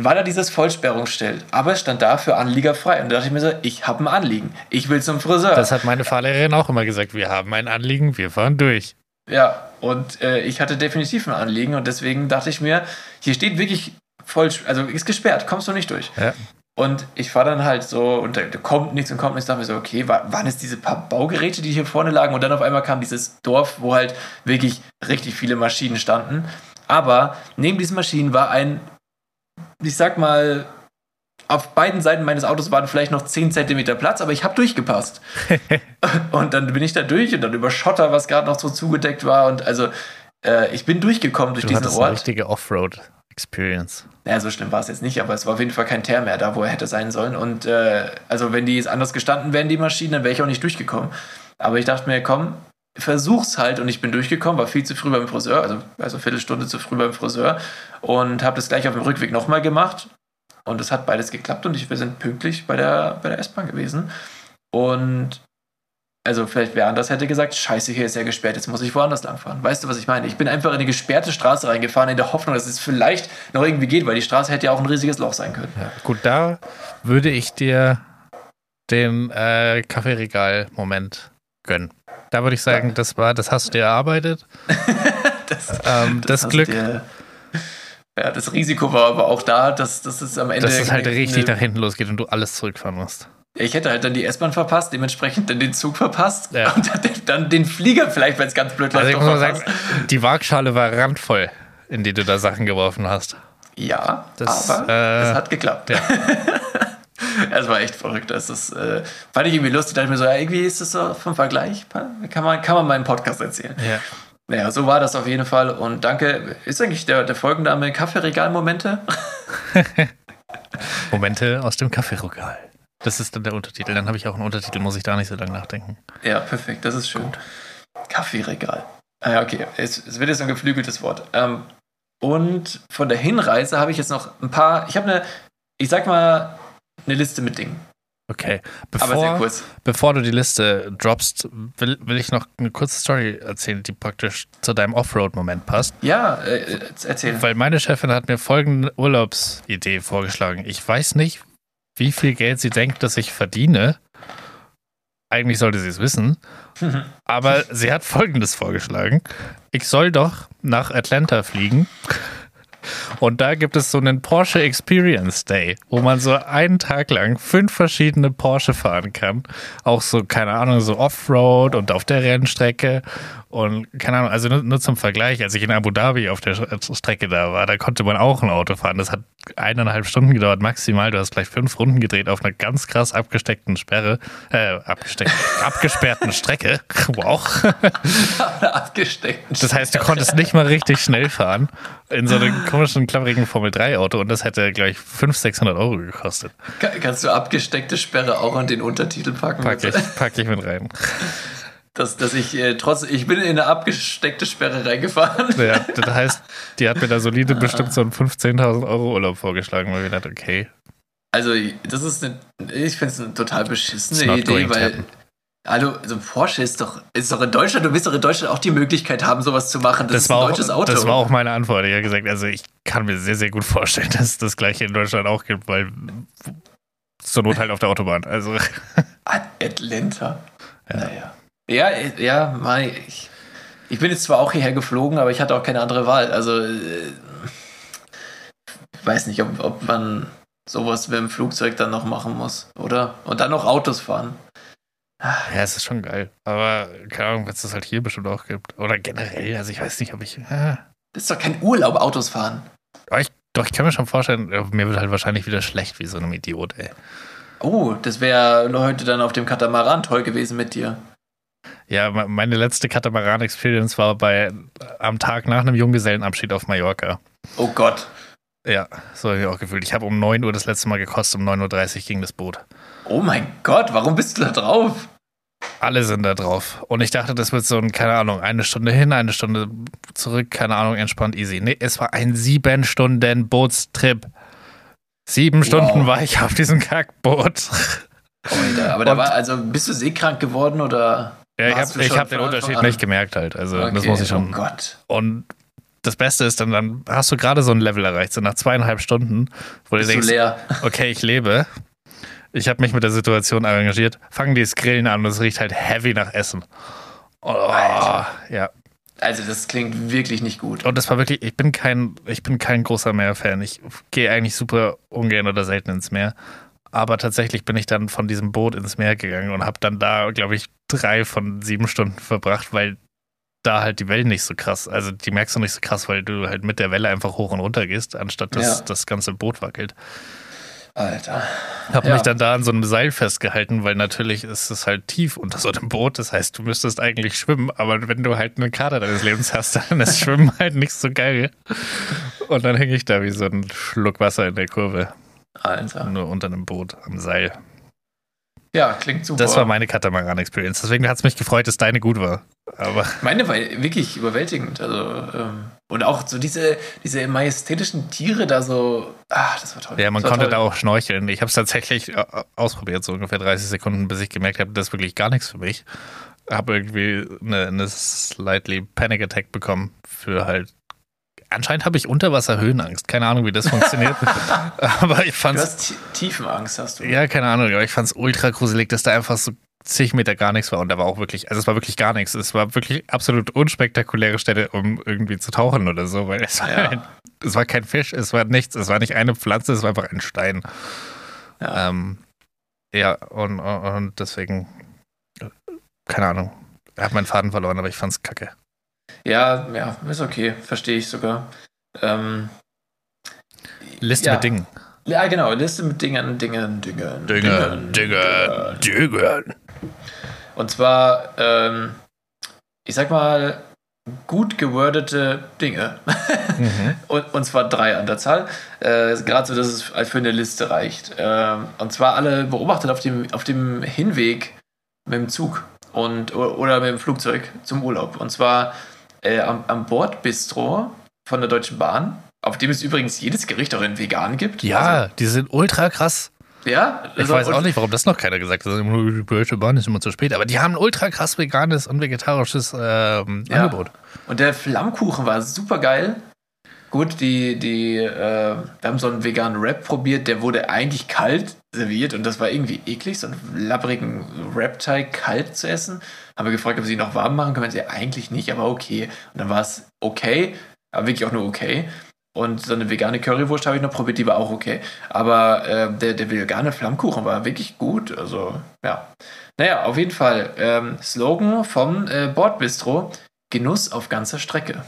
war da dieses Vollsperrungsschild. Aber es stand da für Anlieger frei. Und da dachte ich mir so, ich habe ein Anliegen. Ich will zum Friseur. Das hat meine Fahrlehrerin auch immer gesagt. Wir haben ein Anliegen, wir fahren durch. Ja, und äh, ich hatte definitiv ein Anliegen und deswegen dachte ich mir, hier steht wirklich voll, also ist gesperrt, kommst du nicht durch. Ja. Und ich fahre dann halt so und da, kommt nichts und kommt nichts. Da dachte ich mir so, okay, wa- waren es diese paar Baugeräte, die hier vorne lagen? Und dann auf einmal kam dieses Dorf, wo halt wirklich richtig viele Maschinen standen. Aber neben diesen Maschinen war ein, ich sag mal, auf beiden Seiten meines Autos waren vielleicht noch 10 Zentimeter Platz, aber ich habe durchgepasst. und dann bin ich da durch und dann über Schotter, was gerade noch so zugedeckt war. Und also äh, ich bin durchgekommen durch Du diesen hattest eine Ort. richtige Offroad-Experience. Naja, so schlimm war es jetzt nicht, aber es war auf jeden Fall kein Teer mehr da, wo er hätte sein sollen. Und äh, also wenn die jetzt anders gestanden wären, die Maschinen, dann wäre ich auch nicht durchgekommen. Aber ich dachte mir, komm, versuch's halt. Und ich bin durchgekommen, war viel zu früh beim Friseur, also, also Viertelstunde zu früh beim Friseur. Und habe das gleich auf dem Rückweg nochmal gemacht. Und es hat beides geklappt und ich, wir sind pünktlich bei der, bei der S-Bahn gewesen. Und also vielleicht wer anders hätte gesagt, scheiße, hier ist ja gesperrt, jetzt muss ich woanders langfahren. Weißt du, was ich meine? Ich bin einfach in eine gesperrte Straße reingefahren, in der Hoffnung, dass es vielleicht noch irgendwie geht, weil die Straße hätte ja auch ein riesiges Loch sein können. Ja, gut, da würde ich dir den äh, Kaffeeregal-Moment gönnen. Da würde ich sagen, das war, das hast du dir erarbeitet. Das, Ähm, das hast Glück, ja, das Risiko war aber auch da, dass, dass es am Ende. dass es halt richtig nach hinten losgeht und du alles zurückfahren musst. Ich hätte halt dann die S-Bahn verpasst, dementsprechend dann den Zug verpasst Ja. und dann, den Flieger vielleicht, wenn es ganz blöd Also läuft, ich noch muss mal verpasst. sagen, die Waagschale war randvoll, in die du da Sachen geworfen hast. Ja, Das, aber äh, es hat geklappt. ja. Es war echt verrückt. Das ist, äh, fand ich irgendwie lustig. Da dachte ich mir so, ja, irgendwie ist das so vom Vergleich. Kann man, kann man im Podcast erzählen. Ja. Naja, so war das auf jeden Fall. Und danke. Ist eigentlich der, der Folgenname Kaffeeregal-Momente? Momente aus dem Kaffeeregal. Das ist dann der Untertitel. Dann habe ich auch einen Untertitel, muss ich da nicht so lange nachdenken. Ja, perfekt. Das ist schön. Kaffeeregal. Ah ja, okay. Es, es wird jetzt ein geflügeltes Wort. Ähm, und von der Hinreise habe ich jetzt noch ein paar. Ich habe eine, ich sag mal, eine Liste mit Dingen. Okay. Bevor, kurz. bevor du die Liste droppst, will, will ich noch eine kurze Story erzählen, die praktisch zu deinem Offroad-Moment passt. Ja, äh, erzähl. Weil meine Chefin hat mir folgende Urlaubsidee vorgeschlagen. Ich weiß nicht, wie viel Geld sie denkt, dass ich verdiene. Eigentlich sollte sie es wissen. Aber sie hat folgendes vorgeschlagen. Ich soll doch nach Atlanta fliegen. Und da gibt es so einen Porsche Experience Day, wo man so einen Tag lang fünf verschiedene Porsche fahren kann. Auch so, keine Ahnung, so Offroad und auf der Rennstrecke. Und keine Ahnung, also nur, nur zum Vergleich, als ich in Abu Dhabi auf der Strecke da war, da konnte man auch ein Auto fahren. Das hat eineinhalb Stunden gedauert, maximal. Du hast gleich fünf Runden gedreht auf einer ganz krass abgesteckten Sperre, äh, abgesteckt, abgesperrten Strecke. Wow. Abgesteckt. Das heißt, du konntest nicht mal richtig schnell fahren in so einem komischen, klapperigen Formel-3-Auto und das hätte gleich 500, 600 Euro gekostet. Ka- Kannst du abgesteckte Sperre auch an den Untertitel packen? Pack ich, pack ich mit rein. Dass, dass ich äh, trotz, ich bin in eine abgesteckte Sperre reingefahren. Ja, das heißt, die hat mir da solide bestimmt so einen 15.000 Euro Urlaub vorgeschlagen, weil ich dachte, okay. Also, das ist eine, ich finde es eine total beschissene Idee, weil, hallo, also Porsche ist doch, ist doch in Deutschland, du wirst doch in Deutschland auch die Möglichkeit haben, sowas zu machen. Das, Das ist war, ein auch, deutsches Auto. das war auch meine Antwort. Ich habe gesagt, also ich kann mir sehr, sehr gut vorstellen, dass es das gleiche in Deutschland auch gibt, weil zur Not halt auf der Autobahn. Also, Atlanta. Ja. Naja. Ja, äh, ja, Mai, ich, ich bin jetzt zwar auch hierher geflogen, aber ich hatte auch keine andere Wahl. Also, äh, ich weiß nicht, ob, ob man sowas mit dem Flugzeug dann noch machen muss, oder? Und dann noch Autos fahren. ja, es ist schon geil. Aber keine Ahnung, wenn es das halt hier bestimmt auch gibt. Oder generell, also ich weiß nicht, ob ich. Ah. Das ist doch kein Urlaub, Autos fahren. Aber ich, doch, ich kann mir schon vorstellen, äh, mir wird halt wahrscheinlich wieder schlecht wie so einem Idiot, ey. Oh, das wäre heute dann auf dem Katamaran toll gewesen mit dir. Ja, me- meine letzte Katamaran-Experience war bei am Tag nach einem Junggesellenabschied auf Mallorca. Oh Gott. Ja, so habe ich auch gefühlt. Ich habe um 9 Uhr das letzte Mal gekostet, um 9.30 Uhr ging das Boot. Oh mein Gott, warum bist du da drauf? Alle sind da drauf. Und ich dachte, das wird so ein, keine Ahnung, eine Stunde hin, eine Stunde zurück, keine Ahnung, entspannt, easy. Nee, es war ein sieben Stunden Bootstrip. Sieben Wow. Stunden war ich auf diesem Kackboot. Alter, aber da Und- war, also bist du seekrank geworden oder? Ja, ich habe hab den Unterschied an? nicht gemerkt halt. Also das Okay, muss ich schon. Oh Gott. Und das Beste ist dann, dann hast du gerade so ein Level erreicht, so nach zweieinhalb Stunden, wo du Bist du denkst, leer? okay, ich lebe. Ich habe mich mit der Situation arrangiert. Fangen die das Grillen an und es riecht halt heavy nach Essen. Oh, Alter. ja. Also das klingt wirklich nicht gut. Und das war wirklich, ich bin kein, ich bin kein großer Meerfan. Ich gehe eigentlich super ungern oder selten ins Meer. Aber tatsächlich bin ich dann von diesem Boot ins Meer gegangen und habe dann da, glaube ich, drei von sieben Stunden verbracht, weil da halt die Wellen nicht so krass, also die merkst du nicht so krass, weil du halt mit der Welle einfach hoch und runter gehst, anstatt dass Ja. das ganze Boot wackelt. Alter. Habe Ja. mich dann da an so einem Seil festgehalten, weil natürlich ist es halt tief unter so einem Boot. Das heißt, du müsstest eigentlich schwimmen, aber wenn du halt eine Kader deines Lebens hast, dann ist Schwimmen halt nicht so geil. Und dann hänge ich da wie so ein Schluck Wasser in der Kurve, Alter. nur unter einem Boot am Seil. Ja, klingt super. Das war meine Katamaran-Experience. Deswegen hat es mich gefreut, dass deine gut war. Aber Meine war wirklich überwältigend. Also, ähm, und auch so diese, diese majestätischen Tiere da so. Ah, das war toll. ja, man konnte toll. da auch schnorcheln. Ich habe es tatsächlich äh, ausprobiert, so ungefähr 30 Sekunden, bis ich gemerkt habe, das ist wirklich gar nichts für mich. Habe irgendwie eine, eine slightly Panic Attack bekommen für halt. Anscheinend habe ich Unterwasser-Höhenangst. Keine Ahnung, wie das funktioniert. aber ich Du fand's. hast Ti- Tiefenangst, hast du. Ja, keine Ahnung, aber ich fand's ultra gruselig, dass da einfach so zig Meter gar nichts war. Und da war auch wirklich, also es war wirklich gar nichts. Es war wirklich absolut unspektakuläre Stelle, um irgendwie zu tauchen oder so, weil es war, Ja. halt, es war kein Fisch, es war nichts, es war nicht eine Pflanze, es war einfach ein Stein. Ja. Ähm, ja, und, und deswegen, äh, keine Ahnung. Ich habe meinen Faden verloren, aber ich fand's kacke. Ja, ja, ist okay, verstehe ich sogar. Ähm, Liste Ja. mit Dingen. ja, genau, Liste mit Dingen, Dingen, Dingen. Dingen, Dingen, Dingen. Und zwar, ähm, ich sag mal, gut gewordete Dinge. Mhm. und, und zwar drei an der Zahl. Äh, Gerade so, dass es halt für eine Liste reicht. Ähm, und zwar alle beobachtet auf dem, auf dem Hinweg mit dem Zug und, oder mit dem Flugzeug zum Urlaub. Und zwar äh, am, am Bordbistro von der Deutschen Bahn, auf dem es übrigens jedes Gericht auch in vegan gibt. Ja, die sind ultra krass. Also, ja. Ich also- weiß auch nicht, warum das noch keiner gesagt hat. Die Deutsche Bahn ist immer zu spät. Aber die haben ein ultra krass veganes und vegetarisches ähm, Ja. Angebot. Und der Flammkuchen war super geil. Gut, die, die, äh, wir haben so einen veganen Wrap probiert, der wurde eigentlich kalt serviert und das war irgendwie eklig, so einen labbrigen Wrap-Teig kalt zu essen. Haben wir gefragt, ob sie ihn noch warm machen können. Sie eigentlich nicht, aber okay. Und dann war es okay, aber wirklich auch nur okay. Und so eine vegane Currywurst habe ich noch probiert, die war auch okay. Aber äh, der, der vegane Flammkuchen war wirklich gut. Also, ja. Naja, auf jeden Fall. Ähm, Slogan vom äh, Bordbistro: Genuss auf ganzer Strecke.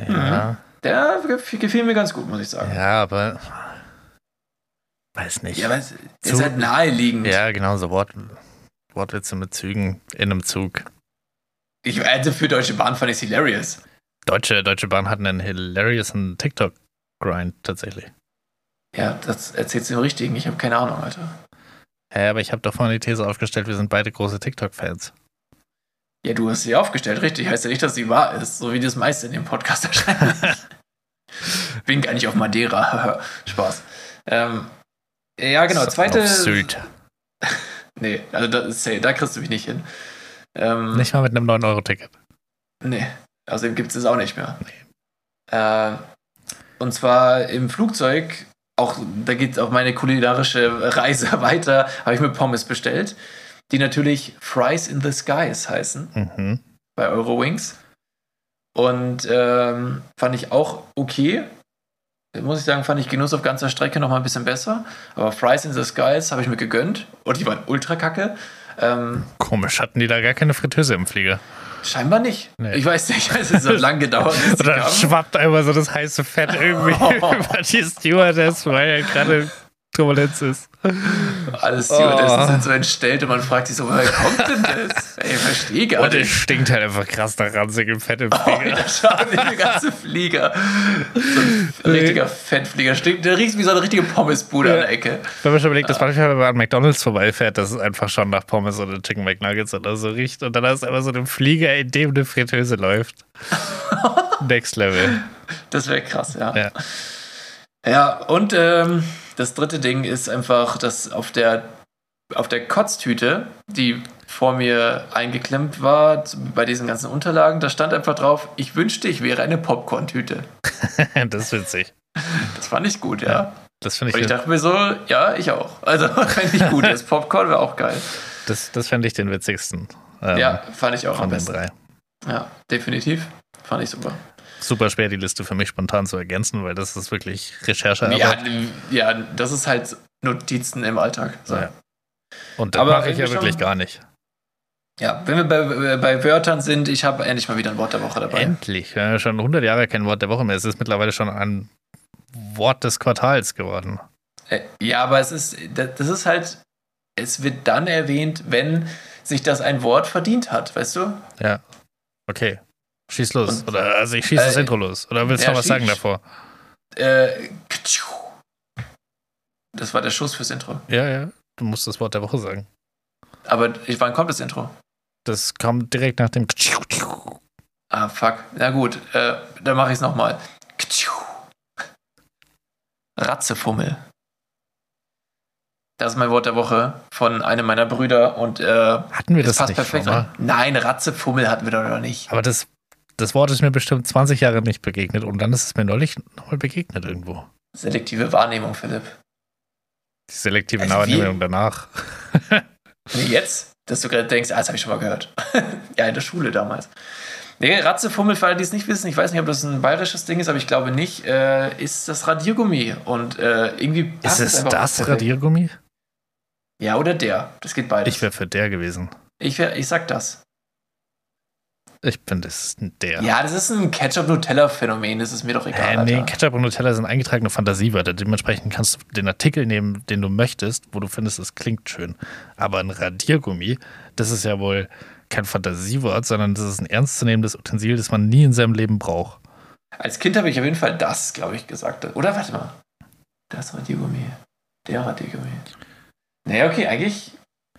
Ja, Der gef- gefiel mir ganz gut, muss ich sagen. ja aber weiß nicht. Ja, aber es ist halt naheliegend. Ja, genau, so Wort, Wortwitze mit Zügen in einem Zug. Ich, also für Deutsche Bahn fand ich es hilarious. Deutsche, Deutsche Bahn hat einen hilarious TikTok-Grind tatsächlich. Ja, das erzählst du im Richtigen. Ich habe keine Ahnung, Alter. Hä, aber ich habe doch vorhin die These aufgestellt, wir sind beide große TikTok-Fans. Ja, du hast sie aufgestellt, richtig. Heißt ja nicht, dass sie wahr ist, so wie das meiste in dem Podcast wahrscheinlich. Bin gar nicht auf Madeira. Spaß. Ähm, ja, genau. Zweite. Auf Sylt. Nee, also da, say, da kriegst du mich nicht hin. Ähm, Nicht mal mit einem 9-Euro-Ticket. Nee, außerdem gibt es es auch nicht mehr. Äh, und zwar im Flugzeug, auch da geht auch meine kulinarische Reise weiter, habe ich mir Pommes bestellt, die natürlich Fries in the Skies heißen Mhm. bei Eurowings. Und ähm, fand ich auch okay. Muss ich sagen, fand ich Genuss auf ganzer Strecke noch mal ein bisschen besser. Aber Fries in the Skies habe ich mir gegönnt. Und die waren ultra kacke. Ähm, Komisch, hatten die da gar keine Fritteuse im Flieger? scheinbar nicht. Nee. Ich weiß nicht, es hat so lang gedauert. Oder schwappt einmal so das heiße Fett irgendwie über die Stewardess, weil ja gerade Turbulenz ist. Alle Stewardessen Oh. sind so entstellt und man fragt sich so, woher kommt denn das? Ey, verstehe gar Und es nicht. stinkt halt einfach krass nach ranzigem Fett im Oh, Flieger. der schaut der ganze Flieger. So ein richtiger Fettflieger. Stinkt, der riecht wie so eine richtige Pommesbude an der Ecke. Wenn man schon überlegt, dass manchmal, wenn man an McDonalds vorbeifährt, dass es einfach schon nach Pommes oder Chicken McNuggets oder so riecht. Und dann hast du einfach so einen Flieger, in dem eine Fritteuse läuft. Next Level. Das wäre krass, ja. Ja. Ja, und ähm, das dritte Ding ist einfach, dass auf der, auf der Kotztüte, die vor mir eingeklemmt war, bei diesen ganzen Unterlagen, da stand einfach drauf, ich wünschte, ich wäre eine Popcorn-Tüte. das ist witzig. Das fand ich gut, ja. Das finde Und ich ich, dachte mir so, ja, ich auch. Also, fände ich gut. Das Popcorn wäre auch geil. das, das fände ich den witzigsten. ähm, Ja, fand ich auch am Von den besten. drei. Ja, definitiv. Fand ich super. Super schwer, die Liste für mich spontan zu ergänzen, weil das ist wirklich Recherchearbeit. Ja, ja, das ist halt Notizen im Alltag. So. Ja. Und das mache ich ja wirklich schon- gar nicht. Ja, wenn wir bei, bei Wörtern sind, ich habe endlich mal wieder ein Wort der Woche dabei. Endlich. Wir haben ja schon 100 Jahre kein Wort der Woche mehr. Es ist mittlerweile schon ein Wort des Quartals geworden. Äh, Ja, aber es ist, das ist halt, es wird dann erwähnt, wenn sich das ein Wort verdient hat, weißt du? Ja. Okay. Schieß los. Und- Oder also ich schieß das Äh, Intro los. Oder willst du ja, noch was sagen davor? Äh, ktschu. das war der Schuss fürs Intro. Ja, ja. Du musst das Wort der Woche sagen. Aber ich, wann kommt das Intro? Das kam direkt nach dem Ah, fuck. Na gut, äh, dann mache ich es nochmal. Ratzefummel. Das ist mein Wort der Woche von einem meiner Brüder und äh, Hatten wir das das passt nicht perfekt. Nein, Ratzefummel hatten wir doch noch nicht. Aber das, das Wort ist mir bestimmt 20 Jahre nicht begegnet und dann ist es mir neulich nochmal begegnet irgendwo. Selektive Wahrnehmung, Philipp. Die selektive Also Wahrnehmung danach. Nee, jetzt, dass du gerade denkst, ah, das habe ich schon mal gehört. ja, in der Schule damals. Nee, Ratzefummel, für alle, die es nicht wissen, ich weiß nicht, ob das ein bayerisches Ding ist, aber ich glaube nicht, äh, ist das Radiergummi. Und äh, irgendwie Ist passt es einfach das. Radiergummi? Ja, oder der. Das geht beides. Ich wäre für der gewesen. ich, wär, ich sag das. Ich bin das der. Ja, das ist ein Ketchup-Nutella-Phänomen, das ist mir doch egal. Äh, nee. Ketchup und Nutella sind eingetragene Fantasiewörter. Dementsprechend kannst du den Artikel nehmen, den du möchtest, wo du findest, es klingt schön. Aber ein Radiergummi, das ist ja wohl kein Fantasiewort, sondern das ist ein ernstzunehmendes Utensil, das man nie in seinem Leben braucht. Als Kind habe ich auf jeden Fall das, glaube ich, gesagt. Oder warte mal. Das Radiergummi. Der Radiergummi. Nee, okay, eigentlich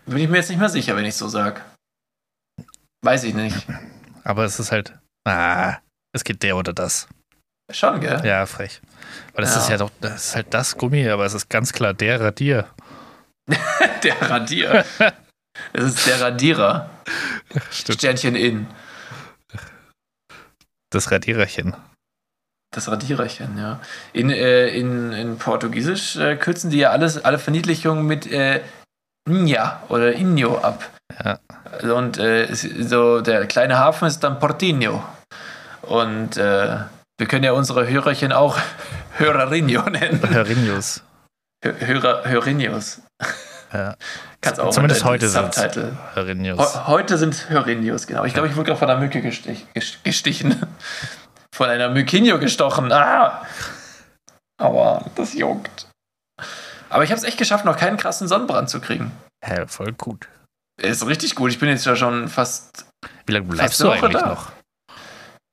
bin ich mir jetzt nicht mehr sicher, wenn ich so sag. Weiß ich nicht. Aber es ist halt, ah, es geht der oder das. Schon, gell? Ja, frech. Weil das Ja. ist ja doch, das ist halt das Gummi, aber es ist ganz klar der Radier. Der Radier. Das ist der Radierer. Stimmt. Sternchen in. Das Radiererchen. Das Radiererchen, ja. In, äh, in, in Portugiesisch äh, kürzen die ja alles, alle Verniedlichungen mit äh, Nja oder Inho ab. Ja. Und äh, so der kleine Hafen ist dann Portinho. Und äh, wir können ja unsere Hörerchen auch Hörerinho nennen. Hörinius. Hö- Hörer, Hörinios. Ja. Kannst auch Zumindest heute. Subtitle. Hörinius. Heu- Heute sind Hörinios, genau. Ich glaube, ich wurde gerade von einer Mücke gestich, ges- gestichen. Von einer Mykinio gestochen. Ah! Aber das juckt. Aber ich habe es echt geschafft, noch keinen krassen Sonnenbrand zu kriegen. Hä, voll gut. Ist richtig gut. Ich bin jetzt ja schon fast Wie lange bleibst du eigentlich da. noch?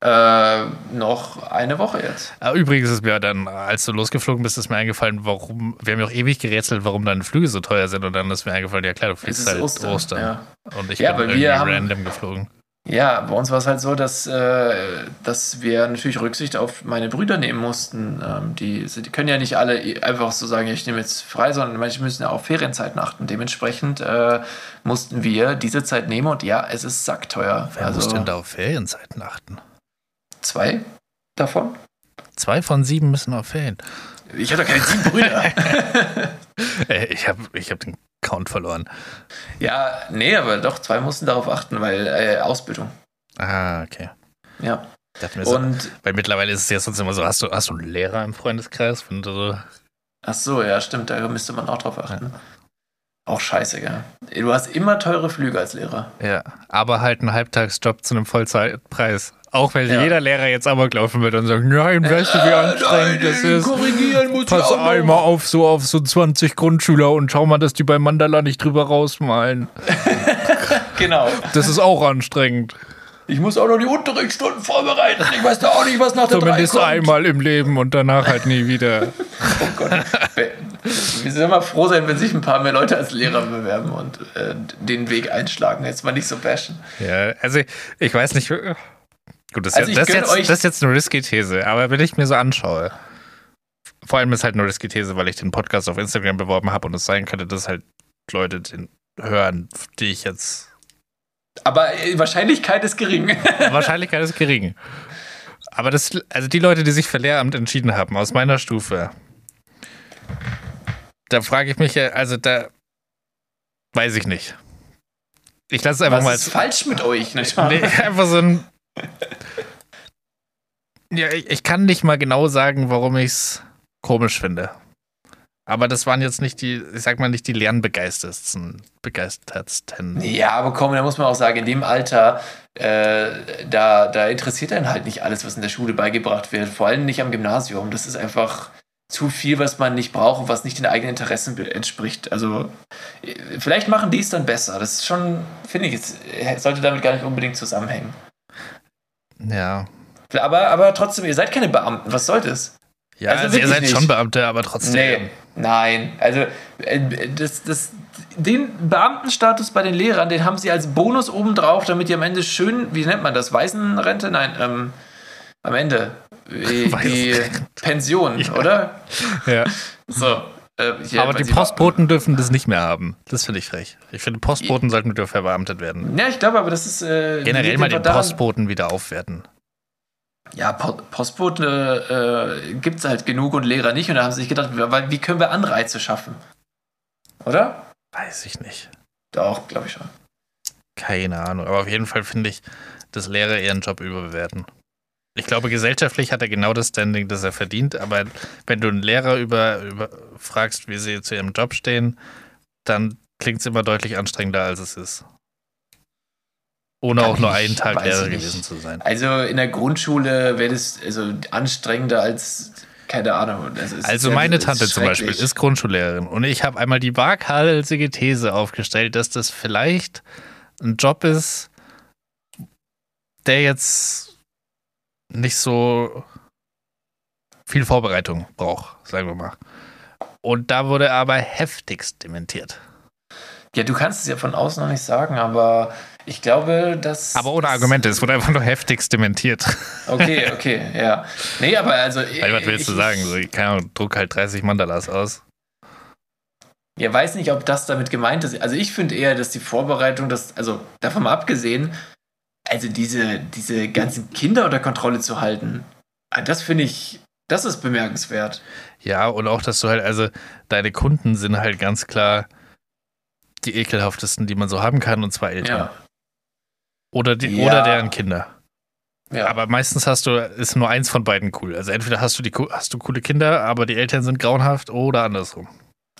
äh, noch eine Woche jetzt. Ah, Übrigens ist mir dann, als du losgeflogen bist, ist mir eingefallen, warum, wir haben ja auch ewig gerätselt, warum deine Flüge so teuer sind und dann ist mir eingefallen, ja klar, du fliegst halt Ostern. Ostern. Ja. Und ich Ja, bin irgendwie wir haben- random geflogen. Ja, bei uns war es halt so, dass, äh, dass wir natürlich Rücksicht auf meine Brüder nehmen mussten. Ähm, die, die können ja nicht alle einfach so sagen, ich nehme jetzt frei, sondern manche müssen ja auf Ferienzeiten achten. Dementsprechend äh, mussten wir diese Zeit nehmen und ja, es ist sackteuer. Wer also muss denn da auf Ferienzeiten achten? zwei davon? Zwei von sieben müssen auf Ferien. Ich hatte keine sieben Brüder. Äh, ich habe ich hab den Count verloren. ja, nee, aber doch, zwei mussten darauf achten, weil äh, Ausbildung. Ah, okay. Ja. So, Und weil mittlerweile ist es ja sonst immer so, hast du, hast du einen Lehrer im Freundeskreis? Wenn du so, Ach so, ja, stimmt, da müsste man auch drauf achten. Auch scheiße, gell? Du hast immer teure Flüge als Lehrer. ja, aber halt einen Halbtagsjob zu einem Vollzeitpreis. Auch wenn Ja. jeder Lehrer jetzt amok laufen wird und sagt, nein, weißt du, wie anstrengend das ist. Korrigieren muss Pass einmal auf so auf so 20 Grundschüler und schau mal, dass die beim Mandala nicht drüber rausmalen. Genau. Das ist auch anstrengend. Ich muss auch noch die Unterrichtsstunden vorbereiten. Ich weiß da auch nicht, was nach der drei Zumindest kommt. einmal im Leben und danach halt nie wieder. Oh Gott. Wir sind immer froh sein, wenn sich ein paar mehr Leute als Lehrer bewerben und äh, den Weg einschlagen. Jetzt mal nicht so bashen. Ja, also ich weiß nicht. Gut, das, ist Also ich das, jetzt, das ist jetzt eine risky These, aber wenn ich mir so anschaue, vor allem ist halt eine risky These, weil ich den Podcast auf Instagram beworben habe und es sein könnte, dass halt Leute den hören, die ich jetzt. Aber äh, Wahrscheinlichkeit ist gering. Wahrscheinlichkeit ist gering. Aber das, also die Leute, die sich für Lehramt entschieden haben, aus meiner Stufe, da frage ich mich ja, also da weiß ich nicht. Ich lasse es einfach Was mal ist falsch mit euch? Wahr? Nee, einfach so ein. Ja, ich, ich kann nicht mal genau sagen, warum ich es komisch finde. Aber das waren jetzt nicht die, ich sag mal, nicht die lernbegeistertsten, begeistertsten. Ja, aber komm, da muss man auch sagen, in dem Alter, äh, da, da interessiert einen halt nicht alles, was in der Schule beigebracht wird. Vor allem nicht am Gymnasium. Das ist einfach zu viel, was man nicht braucht und was nicht den eigenen Interessen entspricht. Also, äh, vielleicht machen die es dann besser. Das ist schon, finde ich, es äh, sollte damit gar nicht unbedingt zusammenhängen. Ja. Aber, aber trotzdem, ihr seid keine Beamten. Was soll das? Ja, Also also, ihr seid nicht. schon Beamte, aber trotzdem. Nee, nein. Also äh, das, das, den Beamtenstatus bei den Lehrern, den haben sie als Bonus obendrauf, damit die am Ende schön, wie nennt man das, Waisenrente? Nein, ähm, am Ende. Die. Pension, Ja. oder? Ja. So. Äh, hier, Aber die Postboten dürfen das nicht mehr haben. Das finde ich frech. Ich finde, Postboten sollten wieder verbeamtet werden. Ja, ich glaube, aber das ist. Äh, Generell mal den daran- Postboten wieder aufwerten. Ja, Po- Postbote äh, gibt es halt genug und Lehrer nicht. Und da haben sie sich gedacht, wie, wie können wir Anreize schaffen? Oder? Weiß ich nicht. Doch, glaube ich schon. Keine Ahnung. Aber auf jeden Fall finde ich, dass Lehrer ihren Job überbewerten. Ich glaube, gesellschaftlich hat er genau das Standing, das er verdient. Aber wenn du einen Lehrer über, über fragst, wie sie zu ihrem Job stehen, dann klingt es immer deutlich anstrengender, als es ist. Ohne Kann auch nur einen Tag Lehrer gewesen zu sein. Also in der Grundschule wäre das also anstrengender als, keine Ahnung. Das ist, Also ja- meine Tante zum Beispiel ist Grundschullehrerin und ich habe einmal die waghalsige These aufgestellt, dass das vielleicht ein Job ist, der jetzt nicht so viel Vorbereitung braucht, sagen wir mal. Und da wurde aber heftigst dementiert. Ja, du kannst es ja von außen noch nicht sagen, aber ich glaube, dass. Aber ohne Argumente, es wurde einfach nur heftigst dementiert. Okay, okay, ja. Nee, aber also. Weil, was willst du ich- sagen? So, keine Ahnung, druck halt 30 Mandalas aus. Ja, weiß nicht, ob das damit gemeint ist. Also ich finde eher, dass die Vorbereitung, das, also davon mal abgesehen, also diese, diese ganzen Kinder unter Kontrolle zu halten, ah, das finde ich, das ist bemerkenswert. Ja, und auch, dass du halt, also deine Kunden sind halt ganz klar die ekelhaftesten, die man so haben kann, und zwar Eltern. Ja. Oder, die, Ja. oder deren Kinder. ja. Aber meistens hast du, ist nur eins von beiden cool. Also entweder hast du die hast du coole Kinder, aber die Eltern sind grauenhaft oder andersrum.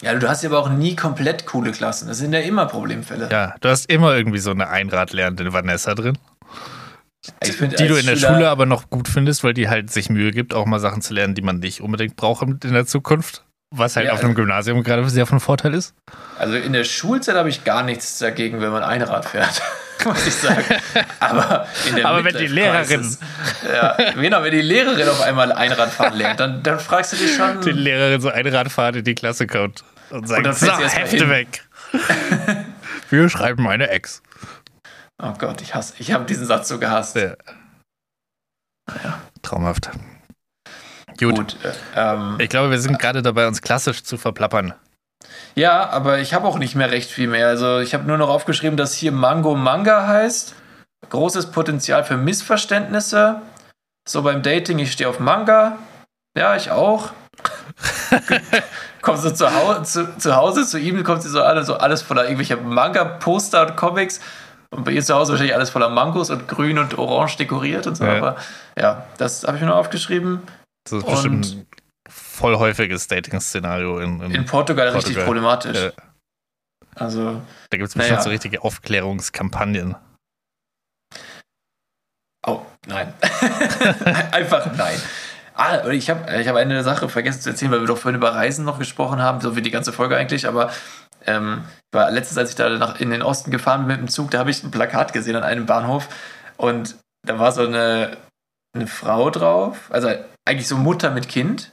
ja, du hast ja aber auch nie komplett coole Klassen. Das sind ja immer Problemfälle. Ja, du hast immer irgendwie so eine Einradlernende Vanessa drin, find, die du in der Schüler- Schule aber noch gut findest, weil die halt sich Mühe gibt, auch mal Sachen zu lernen, die man nicht unbedingt braucht in der Zukunft. Was halt Ja, auf einem also- Gymnasium gerade sehr von Vorteil ist. Also in der Schulzeit habe ich gar nichts dagegen, wenn man Einrad fährt, muss ich sagen. Aber, Aber wenn die Lehrerin- Ja, genau, wenn die Lehrerin auf einmal Einradfahren lernt, dann, dann fragst du dich schon. Die Lehrerin so Einradfahrt in die Klasse kommt und sagt, dann so, Hefte hin." weg. Wir schreiben eine Ex. Oh Gott, ich hasse, ich habe diesen Satz so gehasst. Ja. Naja, Traumhaft. Gut. gut. äh, ähm, Ich glaube, wir sind gerade dabei, uns klassisch zu verplappern. Ja, aber ich habe auch nicht mehr recht viel mehr. Also ich habe nur noch aufgeschrieben, dass hier Mango Manga heißt. Großes Potenzial für Missverständnisse. So beim Dating, ich stehe auf Manga. Ja, ich auch. kommt so zu, Hau zu, zu Hause zu ihm, kommt sie so an, so alles voller irgendwelcher Manga-Poster und Comics. Und bei ihr zu Hause wahrscheinlich alles voller Mangos und grün und orange dekoriert und so. Ja. Aber ja, das habe ich mir noch aufgeschrieben. Das ist Und- bestimmt voll häufiges Dating-Szenario. In, in, In Portugal, richtig Portugal. problematisch. Ja. Also, da gibt es bestimmt naja. so richtige Aufklärungskampagnen. oh, nein. Einfach nein. Ah, ich habe ich hab eine Sache vergessen zu erzählen, weil wir doch vorhin über Reisen noch gesprochen haben, so wie die ganze Folge eigentlich, aber ähm, war letztens, als ich da nach, in den Osten gefahren bin mit dem Zug, da habe ich ein Plakat gesehen an einem Bahnhof und da war so eine, eine Frau drauf, also eigentlich so Mutter mit Kind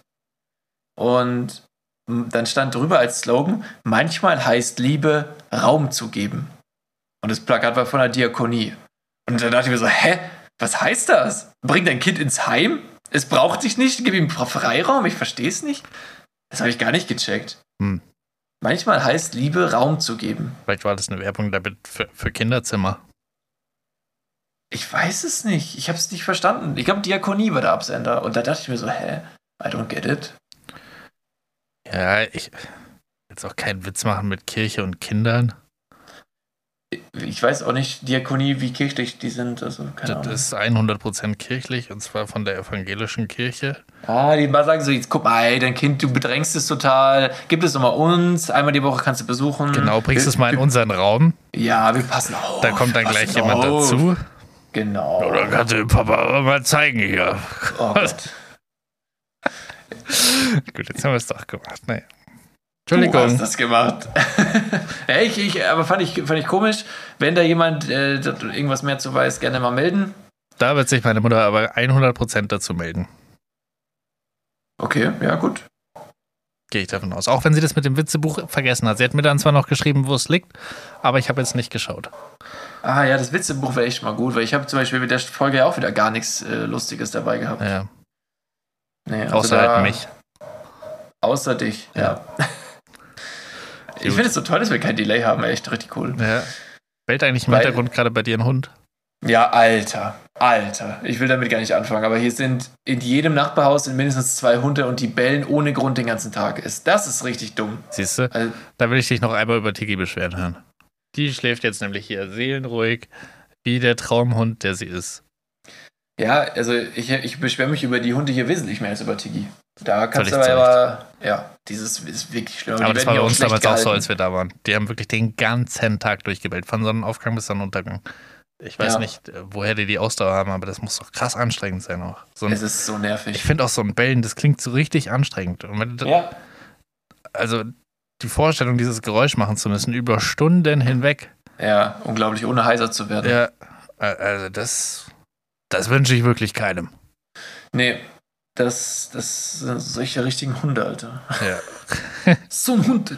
und dann stand drüber als Slogan, manchmal heißt Liebe Raum zu geben. Und das Plakat war von der Diakonie. Und dann dachte ich mir so, hä, was heißt das? Bring dein Kind ins Heim? Es braucht dich nicht, gib ihm Freiraum, ich verstehe es nicht. Das habe ich gar nicht gecheckt. Hm. Manchmal heißt Liebe Raum zu geben. Vielleicht war das eine Werbung damit für, für Kinderzimmer. Ich weiß es nicht. Ich habe es nicht verstanden. Ich glaube, Diakonie war der Absender. Und da dachte ich mir so, hä? I don't get it. Ja, ich will jetzt auch keinen Witz machen mit Kirche und Kindern. Ich weiß auch nicht, Diakonie, wie kirchlich die sind. Also, keine Das Ahnung. ist 100% kirchlich und zwar von der evangelischen Kirche. Ah, die mal sagen so, jetzt guck mal, ey, dein Kind, du bedrängst es total. Gib es doch mal uns. Einmal die Woche kannst du besuchen. Genau, bringst wir, es mal in unseren Raum. Ja, wir passen auf. Da kommt dann gleich jemand auf. dazu. Genau. Oder kannst du dem Papa mal zeigen hier. Oh Gott. Gut, jetzt haben wir es doch gemacht. Naja. Du hast Entschuldigung. das gemacht. ja, ich, ich, aber fand ich, fand ich komisch. Wenn da jemand äh, irgendwas mehr zu weiß, gerne mal melden. Da wird sich meine Mutter aber 100% dazu melden. Okay, ja, gut. Gehe ich davon aus. Auch wenn sie das mit dem Witzebuch vergessen hat. Sie hat mir dann zwar noch geschrieben, wo es liegt, aber ich habe jetzt nicht geschaut. Ah ja, das Witzebuch wäre echt mal gut, weil ich habe zum Beispiel mit der Folge ja auch wieder gar nichts äh, Lustiges dabei gehabt. Ja, Nee, also außer da- halt mich. Außer dich, ja. ich Gut. finde es so toll, dass wir kein Delay haben, echt richtig cool. Ja. Bellt eigentlich im Weil- Hintergrund gerade bei dir ein Hund? Ja, Alter, Alter. Ich will damit gar nicht anfangen, aber hier sind in jedem Nachbarhaus sind mindestens zwei Hunde und die bellen ohne Grund den ganzen Tag. Ist, das ist richtig dumm. Siehst du? Also, Da will ich dich noch einmal über Tiki beschweren hören. Die schläft jetzt nämlich hier seelenruhig, wie der Traumhund, der sie ist. Ja, also ich, ich beschwere mich über die Hunde hier wesentlich mehr als über Tigi. Da kannst du aber, zu aber ja, dieses ist wirklich schlimm. Aber Die das war bei uns damals auch so, gehalten. als wir da waren. Die haben wirklich den ganzen Tag durchgebellt, von Sonnenaufgang bis Sonnenuntergang. Ich weiß Ja. nicht, woher die die Ausdauer haben, aber das muss doch krass anstrengend sein auch. So ein, Es ist so nervig. ich finde auch so ein Bellen, das klingt so richtig anstrengend. Ja, Also die Vorstellung, dieses Geräusch machen zu müssen, über Stunden hinweg, ja, unglaublich, ohne heiser zu werden. ja, also das, das wünsche ich wirklich keinem. Nee, das, das sind solche richtigen Hunde, Alter. Ja. So ein Hund.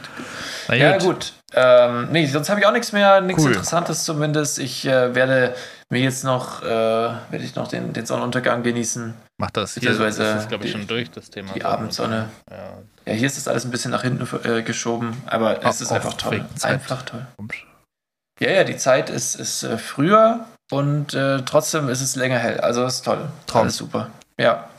Na Ja, gut. gut. Ähm, nee, sonst habe ich auch nichts mehr, nichts Cool. Interessantes zumindest. Ich äh, werde mir jetzt noch, äh, werde ich noch den, den Sonnenuntergang genießen. Mach das. Beziehungsweise das ist, glaube ich, die- schon durch, das Thema. die Abendsonne. Ja, Ja, hier ist das alles ein bisschen nach hinten äh, geschoben, aber es Auf- ist einfach toll. Einfach toll. Ja, ja, die Zeit ist, ist äh, früher und äh, trotzdem ist es länger hell. Also ist toll. Traum. Alles super. Ja.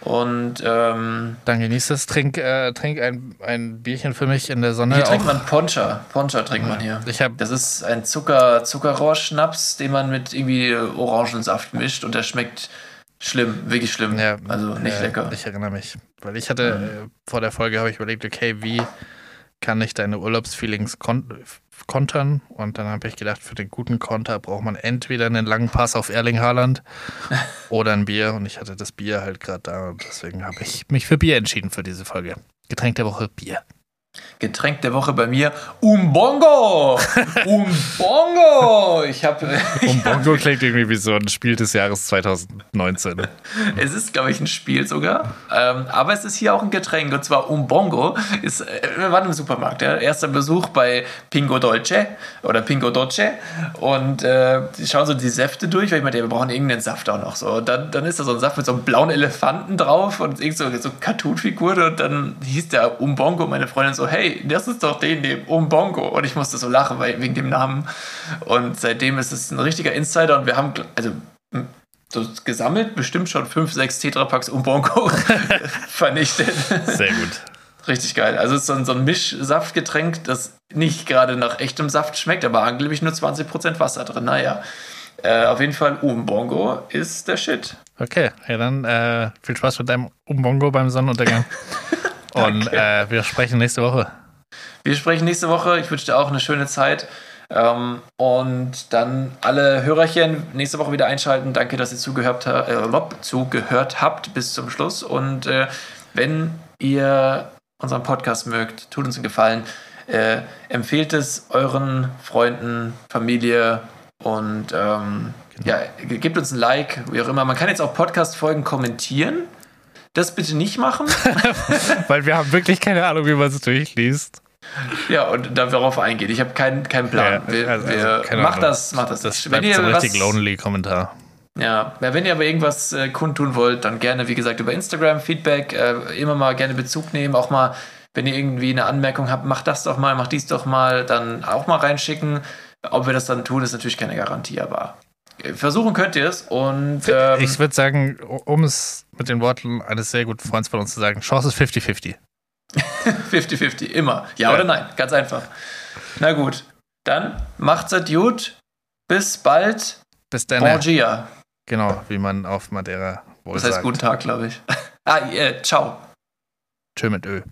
Und ähm, Dann genieß es, trink, äh, trink ein, ein Bierchen für mich in der Sonne. hier trinkt man Poncha. Poncha trinkt man hier. Ich habe Das ist ein Zucker, Zuckerrohrschnaps, den man mit irgendwie Orangensaft mischt und der schmeckt schlimm, wirklich schlimm. Ja, also nicht äh, lecker. Ich erinnere mich. Weil ich hatte, äh, vor der Folge habe ich überlegt, okay, wie kann ich deine Urlaubsfeelings kontern? Und dann habe ich gedacht, für den guten Konter braucht man entweder einen langen Pass auf Erling Haaland oder ein Bier. Und ich hatte das Bier halt gerade da und deswegen habe ich mich für Bier entschieden für diese Folge. Getränk der Woche Bier. Getränk der Woche bei mir, Umbongo! Umbongo! Ich habe. Umbongo klingt irgendwie wie so ein Spiel des Jahres 2019. es ist, glaube ich, ein Spiel sogar. Ähm, aber es ist hier auch ein Getränk. Und zwar Umbongo. Ist, äh, wir waren im Supermarkt. Ja? Erster Besuch bei Pingo Dolce oder Pingo Dolce. Und äh, die schauen so die Säfte durch, weil ich meinte, wir brauchen irgendeinen Saft auch noch. So. Und dann, dann ist da so ein Saft mit so einem blauen Elefanten drauf und irgend so, so Cartoon-Figur. Und dann hieß der Umbongo. Meine Freundin so, hey, das ist doch den, dem Umbongo. Und ich musste so lachen, weil, wegen dem Namen. Und seitdem ist es ein richtiger Insider und wir haben, also so gesammelt bestimmt schon fünf, sechs Tetrapacks Umbongo vernichtet. Sehr gut. Richtig geil. Also es ist so ein, so ein Mischsaftgetränk, das nicht gerade nach echtem Saft schmeckt, aber angeblich nur 20% Wasser drin. Naja, äh, auf jeden Fall Umbongo ist der Shit. Okay, ja dann äh, viel Spaß mit deinem Umbongo beim Sonnenuntergang. Und äh, wir sprechen nächste Woche. Wir sprechen nächste Woche. Ich wünsche dir auch eine schöne Zeit. Ähm, und dann alle Hörerchen nächste Woche wieder einschalten. Danke, dass ihr zugehört, äh, zugehört habt bis zum Schluss. Und äh, wenn ihr unseren Podcast mögt, tut uns einen Gefallen. Äh, empfehlt es euren Freunden, Familie und ähm, genau. ja, gebt uns ein Like, wie auch immer. Man kann jetzt auch Podcast-Folgen kommentieren. Das bitte nicht machen. Weil wir haben wirklich keine Ahnung, wie man es durchliest. Ja, und darauf eingeht. Ich habe keinen kein Plan. Ja, wir, also, wir, also, mach das, mach das. Das wenn ihr so ein richtig lonely Kommentar. Ja, wenn ihr aber irgendwas äh, kundtun wollt, dann gerne, wie gesagt, über Instagram, Feedback, äh, immer mal gerne Bezug nehmen. Auch mal, wenn ihr irgendwie eine Anmerkung habt, macht das doch mal, macht dies doch mal, dann auch mal reinschicken. Ob wir das dann tun, ist natürlich keine Garantie, aber versuchen könnt ihr es. Und ähm, ich würde sagen, um es mit den Worten eines sehr guten Freundes von uns zu sagen, Chance ist 50-50. 50-50, immer. Ja, ja, oder nein, ganz einfach. Na gut, dann macht's gut. Bis bald. Bis dann. Bon dia. Genau, wie man auf Madeira wohl Das heißt sagt. guten Tag, glaube ich. ah, äh, ciao. Tschö mit Ö.